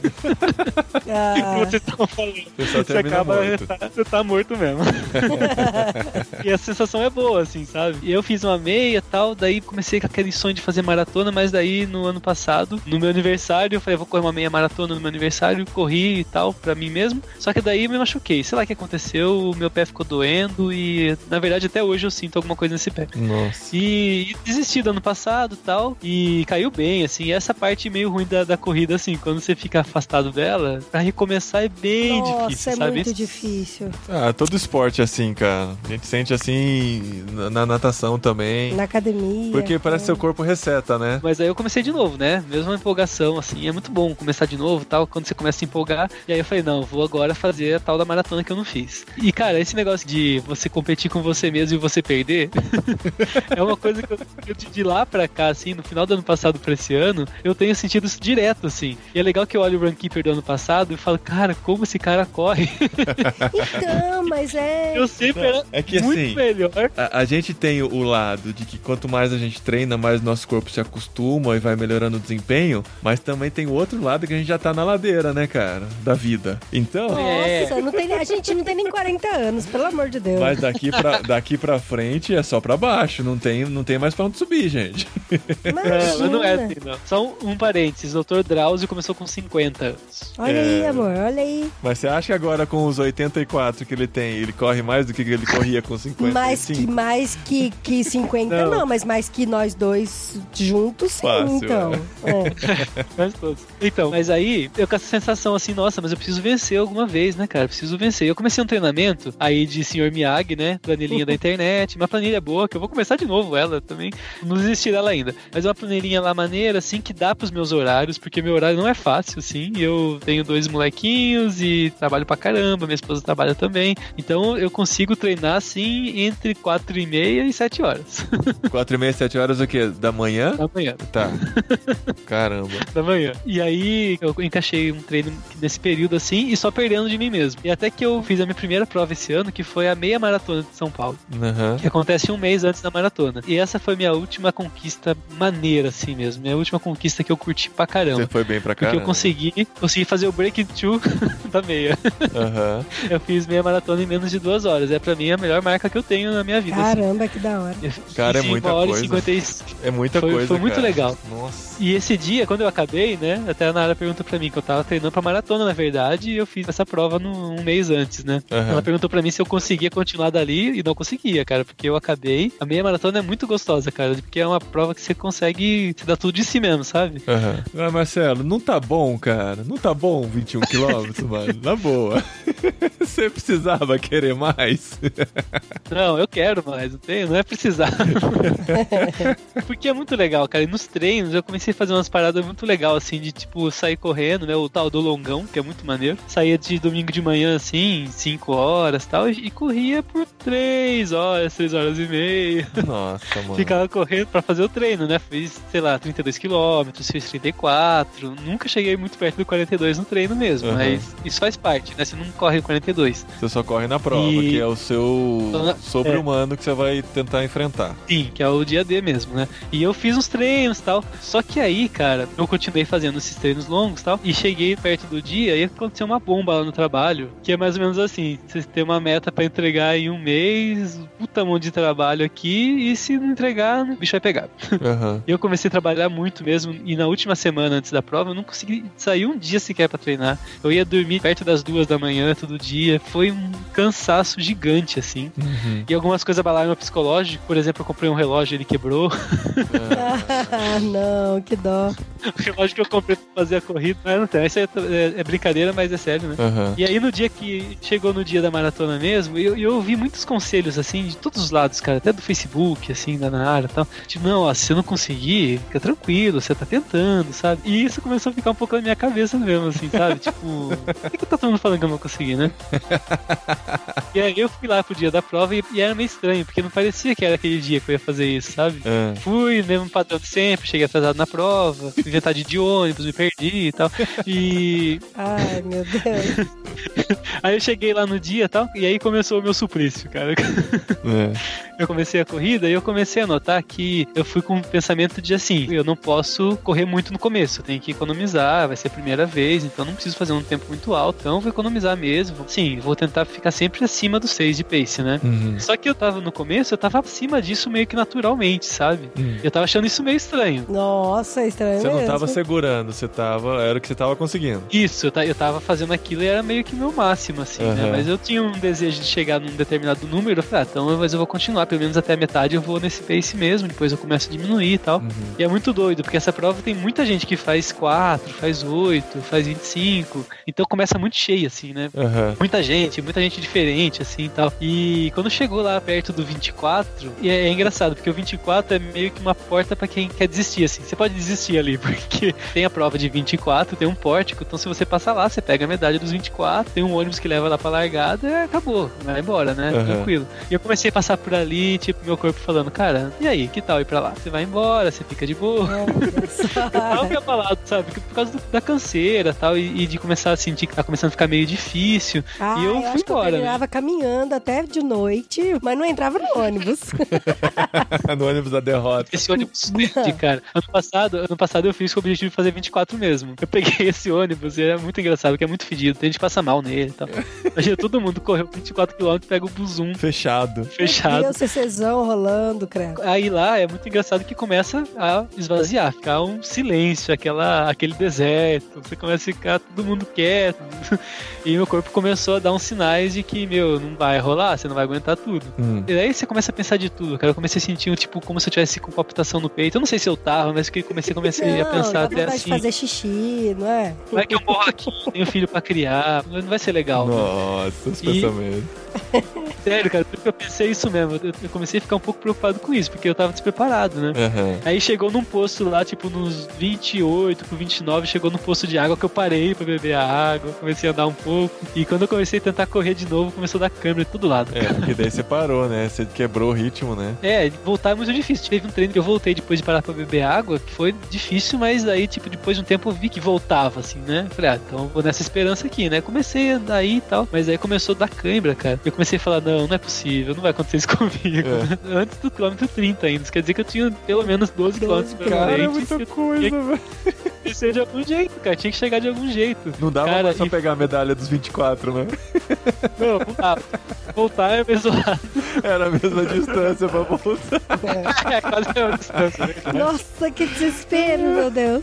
Ah, Como vocês estavam falando. Você acaba, morto. tá- você tá morto mesmo. e a sensação é boa, assim, sabe? E eu fiz uma meia e tal, daí comecei com aquele sonho de fazer maratona, mas daí no ano passado, no meu aniversário, eu falei, vou correr uma meia maratona no meu aniversário, corri e tal, pra mim mesmo. Só que daí eu me machuquei. Sei lá o que aconteceu, o meu pé ficou doendo e, na verdade, até hoje eu sinto alguma coisa nesse pé. Nossa. E, e desisti do ano passado e tal. E caiu bem, assim. E essa parte meio ruim da, da corrida, assim, quando você fica afastado dela, pra recomeçar é bem nossa, difícil, é sabe? muito difícil. Ah, todo esporte é assim, cara. A gente sente assim na, na natação também. Na academia. Porque parece que seu corpo reseta, né? Mas aí eu comecei de novo, né? Mesma empolgação, assim, é muito bom começar de novo tal, quando você começa a empolgar. E aí eu falei, não, vou agora fazer a tal da maratona que eu não fiz. E, cara, esse negócio de você competir com você mesmo e você perder, é uma coisa que eu, de lá pra cá, assim, no final do ano passado pra esse ano, eu tenho sentido isso direto, assim. E é legal que eu olho o Runkeeper do ano passado e falo, cara, como esse cara corre? Então, mas é. Eu sempre era É que muito assim, melhor. a, a gente tem o lado de que quanto mais a gente treina, mais nosso corpo se acostuma e vai melhorando o desempenho, mas também tem o outro lado que a gente já tá na ladeira, né, cara? Da vida. Então, É. Nossa, não tem, a gente não tem nem 40 anos, pelo amor de Deus. mas daqui pra, daqui pra frente é só pra baixo, não tem, não tem mais pra onde subir, gente. É, mas não é Imagina. assim, não. Só um, um parênteses, o Dr. Drauzio começou com 50 anos. Olha aí, É. amor, olha aí. Mas você acha que agora com os 84 que ele tem, ele corre mais do que ele corria com 55? Mais que, mais que, que 50, não. Não. mas mais que nós dois juntos, sim, Fácil, então. É. Nós todos. Então, mas aí eu com essa sensação assim, nossa, mas eu preciso vencer alguma vez, né, cara? Eu preciso vencer. Eu comecei um treinamento aí de Sr. Miyagi, né? Planilhinha da internet. Uma planilha boa, que eu vou começar de novo ela também. Não desisti dela ainda. Mas é uma planilhinha lá maneira, assim, que dá pros meus horários, porque meu horário não é fácil, assim. Eu tenho dois molequinhos e trabalho pra caramba, minha esposa trabalha também. Então eu consigo treinar, assim, entre quatro e meia e sete horas 4 e meia, 7 horas o quê? Da manhã? da manhã. Tá. Caramba. da manhã. E aí eu encaixei um treino nesse período assim e só perdendo de mim mesmo. E até que eu fiz a minha primeira prova esse ano, que foi a meia maratona de São Paulo, Aham. que acontece um mês antes da maratona. E essa foi minha última conquista maneira, assim mesmo. Minha última conquista que eu curti pra Você caramba. foi bem pra cá? Porque eu consegui, consegui fazer o break two da meia. Aham. Eu fiz meia maratona em menos de duas horas. É pra mim a melhor marca que eu tenho na minha vida. assim. Caramba, que da hora. Cara, é muita coisa. E 50 É muita Foi- coisa. foi muito cara. legal. Nossa. E esse dia, quando eu acabei, né? Até a Nara perguntou pra mim que eu tava treinando pra maratona, na verdade, e eu fiz essa prova no, um mês antes, né? Aham. Ela perguntou pra mim se eu conseguia continuar dali e não conseguia, cara, porque eu acabei. A meia maratona é muito gostosa, cara, porque é uma prova que você consegue se dar tudo de si mesmo, sabe? Aham. Ah, Marcelo, não tá bom, cara. Não tá bom 21 quilômetros, mano. Na boa. Você precisava querer mais. Não, eu quero mais, não tem, não é precisar. porque é muito legal, cara. E nos treinos eu comecei a fazer umas paradas muito legal, assim, de tipo sair correndo, né? O tal do longão, que é muito maneiro. Saía de domingo de manhã, assim, 5 horas e tal, e corria por 3 horas, 3 horas e meia. Nossa, mano. Ficava correndo pra fazer o treino, né? Fiz, sei lá, 32 quilômetros, fiz 34. Nunca cheguei muito perto do 42 no treino mesmo, Uhum. mas isso faz parte, né? Você não corre o 42. Você só corre na prova, E- que é o seu sobre-humano que você vai tentar enfrentar. Sim, que é o dia D mesmo, né? E eu fiz uns treinos e tal. Só que aí, cara, eu continuei fazendo esses treinos longos e tal. E cheguei perto do dia e aconteceu uma bomba lá no trabalho. Que é mais ou menos assim: você tem uma meta pra entregar em um mês, puta mão de trabalho aqui. E se não entregar, o bicho vai pegar. E eu comecei a trabalhar muito mesmo, e na última semana antes da prova eu não consegui sair um dia sequer pra treinar. Eu ia dormir perto das duas da manhã todo dia. Foi um cansaço gigante, assim. Uhum. E algumas coisas abalaram meu psicológico. Por exemplo, eu comprei um relógio e ele quebrou. Ah, não, que dó. o relógio que eu comprei pra fazer a corrida. Mas não tem, isso é, é- é brincadeira, mas é sério, né? Aham. E aí no dia que chegou no dia da maratona mesmo, eu, eu ouvi muitos conselhos assim de todos os lados, cara, até do Facebook, assim, da Nara e tal. Tipo, não, ó, se você não conseguir, fica tranquilo, você tá tentando, sabe? E isso começou a ficar um pouco na minha cabeça mesmo, assim, sabe? Tipo, por que, que tá todo mundo falando que eu não consegui? consegui, né? e aí eu fui lá pro dia da prova e, e, era meio estranho, porque não parecia que era aquele dia que eu ia fazer isso, sabe? É. Fui, mesmo padrão de sempre, cheguei atrasado na prova, inventar de, de ônibus, me perdi e tal. E. Ai, meu Deus. aí eu cheguei lá no dia e tal, e aí começou o meu suplício, cara. É. Eu comecei a corrida e eu comecei a notar que eu fui com um pensamento de assim, eu não posso correr muito no começo, eu tenho que economizar, vai ser a primeira vez, então não preciso fazer um tempo muito alto, então vou economizar mesmo. Sim, vou tentar ficar sempre acima dos 6 de pace, né? Uhum. Só que eu tava no começo, eu tava acima disso meio que naturalmente, sabe? Uhum. Eu tava achando isso meio estranho. Nossa, estranho Você mesmo. não tava segurando, você tava, era o que você tava conseguindo. Isso, eu, tava fazendo aquilo e era meio que meu máximo, assim, uhum. né? Mas eu tinha um desejo de chegar num determinado número, eu falei, ah, então mas eu vou continuar pelo menos até a metade eu vou nesse pace mesmo, depois eu começo a diminuir e tal. Uhum. E é muito doido, porque essa prova tem muita gente que faz 4, faz 8, faz 25, então começa muito cheio, assim, né? Uhum. Muita gente, muita gente diferente, assim e tal. E quando chegou lá perto do 24, é, é engraçado, porque o 24 é meio que uma porta para quem quer desistir, assim. Você pode desistir ali, porque tem a prova de 24, tem um pórtico, então se você passar lá, você pega a medalha dos 24, tem um ônibus que leva lá pra largada e acabou, vai embora, né? Uhum. Tranquilo. E eu comecei a passar por ali, tipo, meu corpo falando, cara, e aí, que tal ir pra lá? Você vai embora, você fica de boa. eu tava abalado, sabe? Por causa do, da canseira tal, e, e, de começar a sentir que tá começando a ficar meio difícil. Ah, e eu, eu fui acho embora. Que eu terminava né? caminhando até de noite, mas não entrava no ônibus. no ônibus da derrota. Esse ônibus de cara. Ano passado, ano passado eu fiz com o objetivo de fazer 24 mesmo. Eu peguei esse ônibus e era muito engraçado, porque é muito fedido. Tem gente que passa mal nele e tal. Imagina, todo mundo correu 24km e pega o buzum. Fechado. Fechado. E o CCzão rolando, credo. Aí lá é muito engraçado que começa a esvaziar, ficar um silêncio, aquela, aquele deserto. Você começa a ficar todo mundo quieto. E meu corpo começou a dar uns sinais de que, meu, não vai rolar, você não vai aguentar tudo. Hum. E aí você começa a pensar de tudo, cara. Eu comecei a sentir, tipo, como se eu tivesse com palpitação no peito. Eu não sei se eu tava, mas que comecei, comecei não, a pensar até assim. fazer xixi, não é? Vai que eu morro aqui, tenho filho pra criar, não vai ser legal. Nossa, os pensamentos. Sério, cara, eu pensei isso mesmo. Eu comecei a ficar um pouco preocupado com isso, porque eu tava despreparado, né? Uhum. Aí chegou num posto lá, tipo, nos 28 pro 29, chegou num posto de água que eu parei pra beber a água, comecei a andar um pouco. E quando eu comecei a tentar correr de novo, começou a dar câmera de todo lado. É, porque daí você parou, né? Você quebrou o ritmo, né? É, voltar é muito difícil. Teve um treino que eu voltei depois de parar pra beber água, que foi difícil, mas aí, tipo, depois de um tempo eu vi que voltava, assim, né? Falei, ah, então vou nessa esperança aqui, né? Comecei a andar aí e tal, mas aí começou a dar câimbra, cara. Eu comecei a falar, não, não é possível, não vai acontecer isso comigo. É. Antes do quilômetro 30 ainda, isso quer dizer que eu tinha pelo menos 12 quilômetros pela cara, frente. É muita coisa, velho. Isso de algum jeito, cara. Tinha que chegar de algum jeito. Não dava cara, mais pra e... pegar a medalha dos 24, né? Não, não dava. Voltar é mesmo Era a mesma distância pra voltar. É, é quase a mesma distância. Né? Nossa, que desespero, meu Deus.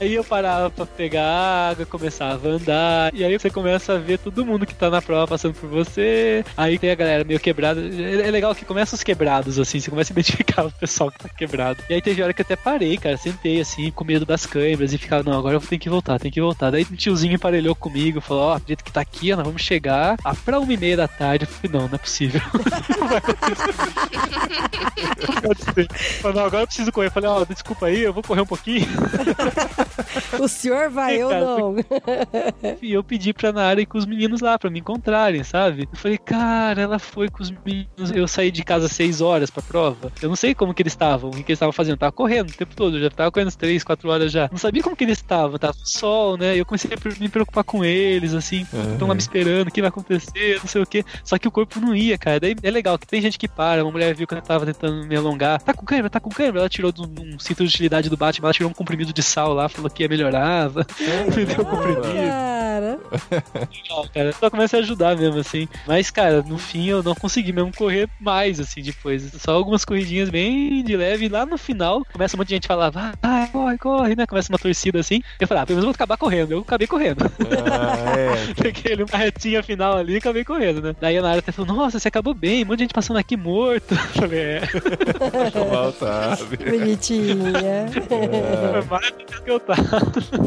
Aí eu parava pra pegar água, começava a andar. E aí você começa a ver todo mundo que tá na prova passando por você. Aí tem a galera meio quebrada. É legal que começa os quebrados, assim. Você começa a identificar o pessoal que tá quebrado. E aí teve hora que eu até parei, cara. Sentei assim, com medo das câimbras e ficava, não, agora eu tenho que voltar, tem que voltar. Daí um tiozinho emparelhou comigo, falou, ó, oh, do jeito que tá aqui, ó, nós vamos chegar a pra uma e meia da tarde. Eu falei, não, não é possível. Falei, não, agora eu preciso correr. Eu falei, ó, oh, desculpa aí, eu vou correr um pouquinho. o senhor vai, eu não. E eu pedi pra Nara ir com os meninos lá, pra me encontrarem, sabe? Eu falei, cara, ela foi com os meninos. Eu saí de casa às seis horas pra prova. Eu não sei como que eles estavam, o que eles estavam fazendo. Eu tava correndo o tempo todo, eu já tava correndo às três, quatro horas já. Não sabia como que eles estavam, tava sol, né? Eu comecei a me preocupar com eles, assim, estão uhum. lá me esperando, o que vai acontecer, não sei o que. Só que o corpo não ia, cara. Daí é legal que tem gente que para, uma mulher viu que eu tava tentando me alongar. Tá com câmera, tá com câmera. Ela tirou um, um cinto de utilidade do Batman, ela tirou um comprimido de sal lá, falou que ia melhorava. me deu um comprimido. Cara. Legal, cara. Só comecei a ajudar mesmo, assim. Mas, cara, no fim eu não consegui mesmo correr mais, assim, depois. Só algumas corridinhas bem de leve. E lá no final, começa um monte de gente a falar, vai, corre, corre, né? Começa uma torcida assim. Eu falei, ah, pelo menos vou acabar correndo. Eu acabei correndo. Ah, é. Peguei uma retinha final ali e acabei correndo, né? Daí a Nara até falou, nossa, você acabou bem, um monte de gente passando aqui morto. Eu falei, é. Mal sabe. Bonitinha. É. Foi mais do que eu tava.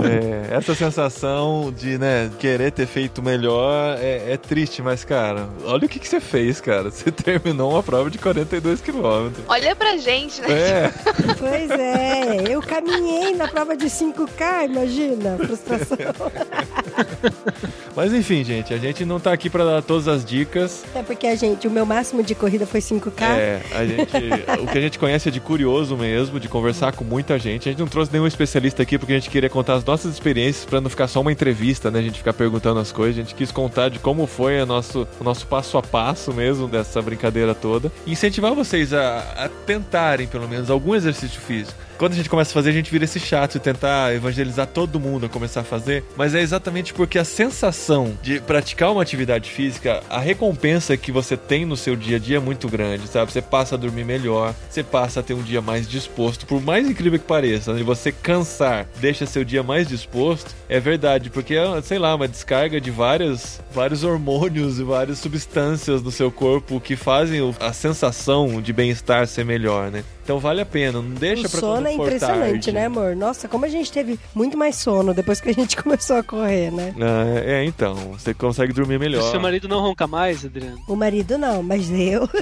É, essa sensação de, né, querer ter feito melhor é, é triste, mas, cara, olha o que, que você fez, cara. Você terminou uma prova de 42 quilômetros. Olha pra gente, né? É. Pois é, eu caminhei na prova de 5K, imagina, frustração. Mas enfim, gente, a gente não tá aqui pra dar todas as dicas. É porque a gente, o meu máximo de corrida foi 5K. É, a gente, o que a gente conhece é de curioso mesmo, de conversar com muita gente. A gente não trouxe nenhum especialista aqui porque a gente queria contar as nossas experiências pra não ficar só uma entrevista, né? A gente ficar perguntando as coisas. A gente quis contar de como foi a nosso, o nosso passo a passo mesmo dessa brincadeira toda. E incentivar vocês a, a tentarem, pelo menos, algum exercício físico. Quando a gente começa a fazer, a gente vira esse chato e tentar evangelizar todo mundo a começar a fazer. Mas é exatamente porque a sensação de praticar uma atividade física, a recompensa que você tem no seu dia a dia é muito grande, sabe? Você passa a dormir melhor, você passa a ter um dia mais disposto, por mais incrível que pareça, né? você cansar deixa seu dia mais disposto, é verdade, porque é, sei lá, uma descarga de várias, vários hormônios e várias substâncias no seu corpo que fazem a sensação de bem-estar ser melhor, né? Então vale a pena, não deixa pra sono é impressionante, tarde. né, amor? Nossa, como a gente teve muito mais sono depois que a gente começou a correr, né? Ah, é, então, você consegue dormir melhor. Seu marido não ronca mais, Adriano? O marido não, mas eu.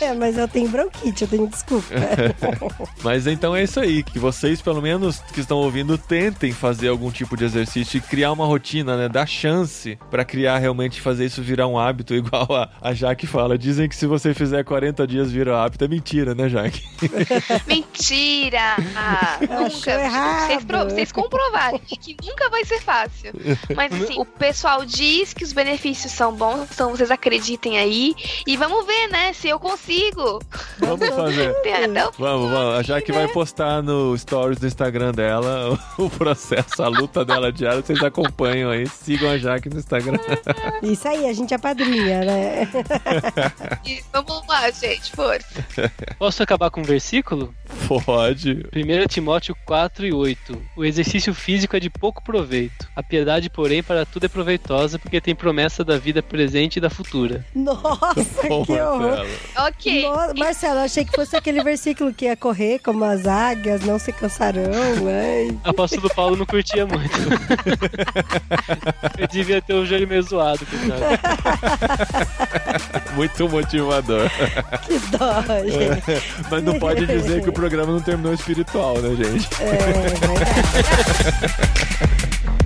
é, mas eu tenho bronquite, eu tenho desculpa. Mas então é isso aí, que vocês, pelo menos que estão ouvindo, tentem fazer algum tipo de exercício e criar uma rotina, né? Dar chance pra criar realmente fazer isso virar um hábito, igual a, a Jaque fala. Dizem que se você fizer 40 dias vira hábito, é mentira, né, Jaque? Mentira! Nunca. errado. Vocês, pro- vocês comprovarem que nunca vai ser fácil. Mas assim, o pessoal diz que os benefícios são bons, então vocês acreditem aí. E vamos ver, né, se eu consigo. Vamos fazer. Vamos, vamos. A Jaque vai postar no stories do Instagram dela o processo, a luta dela diária. Vocês acompanham aí. Sigam a Jaque no Instagram. Isso aí, a gente é padrinha, né? Isso, Vamos lá, gente, força. Posso acabar com um versículo? Pode. 1 Timóteo 4 e 8. O exercício físico é de pouco proveito. A piedade, porém, para tudo é proveitosa, porque tem promessa da vida presente e da futura. Nossa, Bom, que horror. Marcelo. Ok. No- Marcelo, eu achei que fosse aquele versículo que ia correr como as águias, não se cansarão. Ai. Apóstolo Paulo não curtia muito. Eu devia ter o joelho meio zoado, coitado. Muito motivador. Que dó, gente. Mas não pode dizer que o programa não terminou espiritual, né, gente? É, verdade.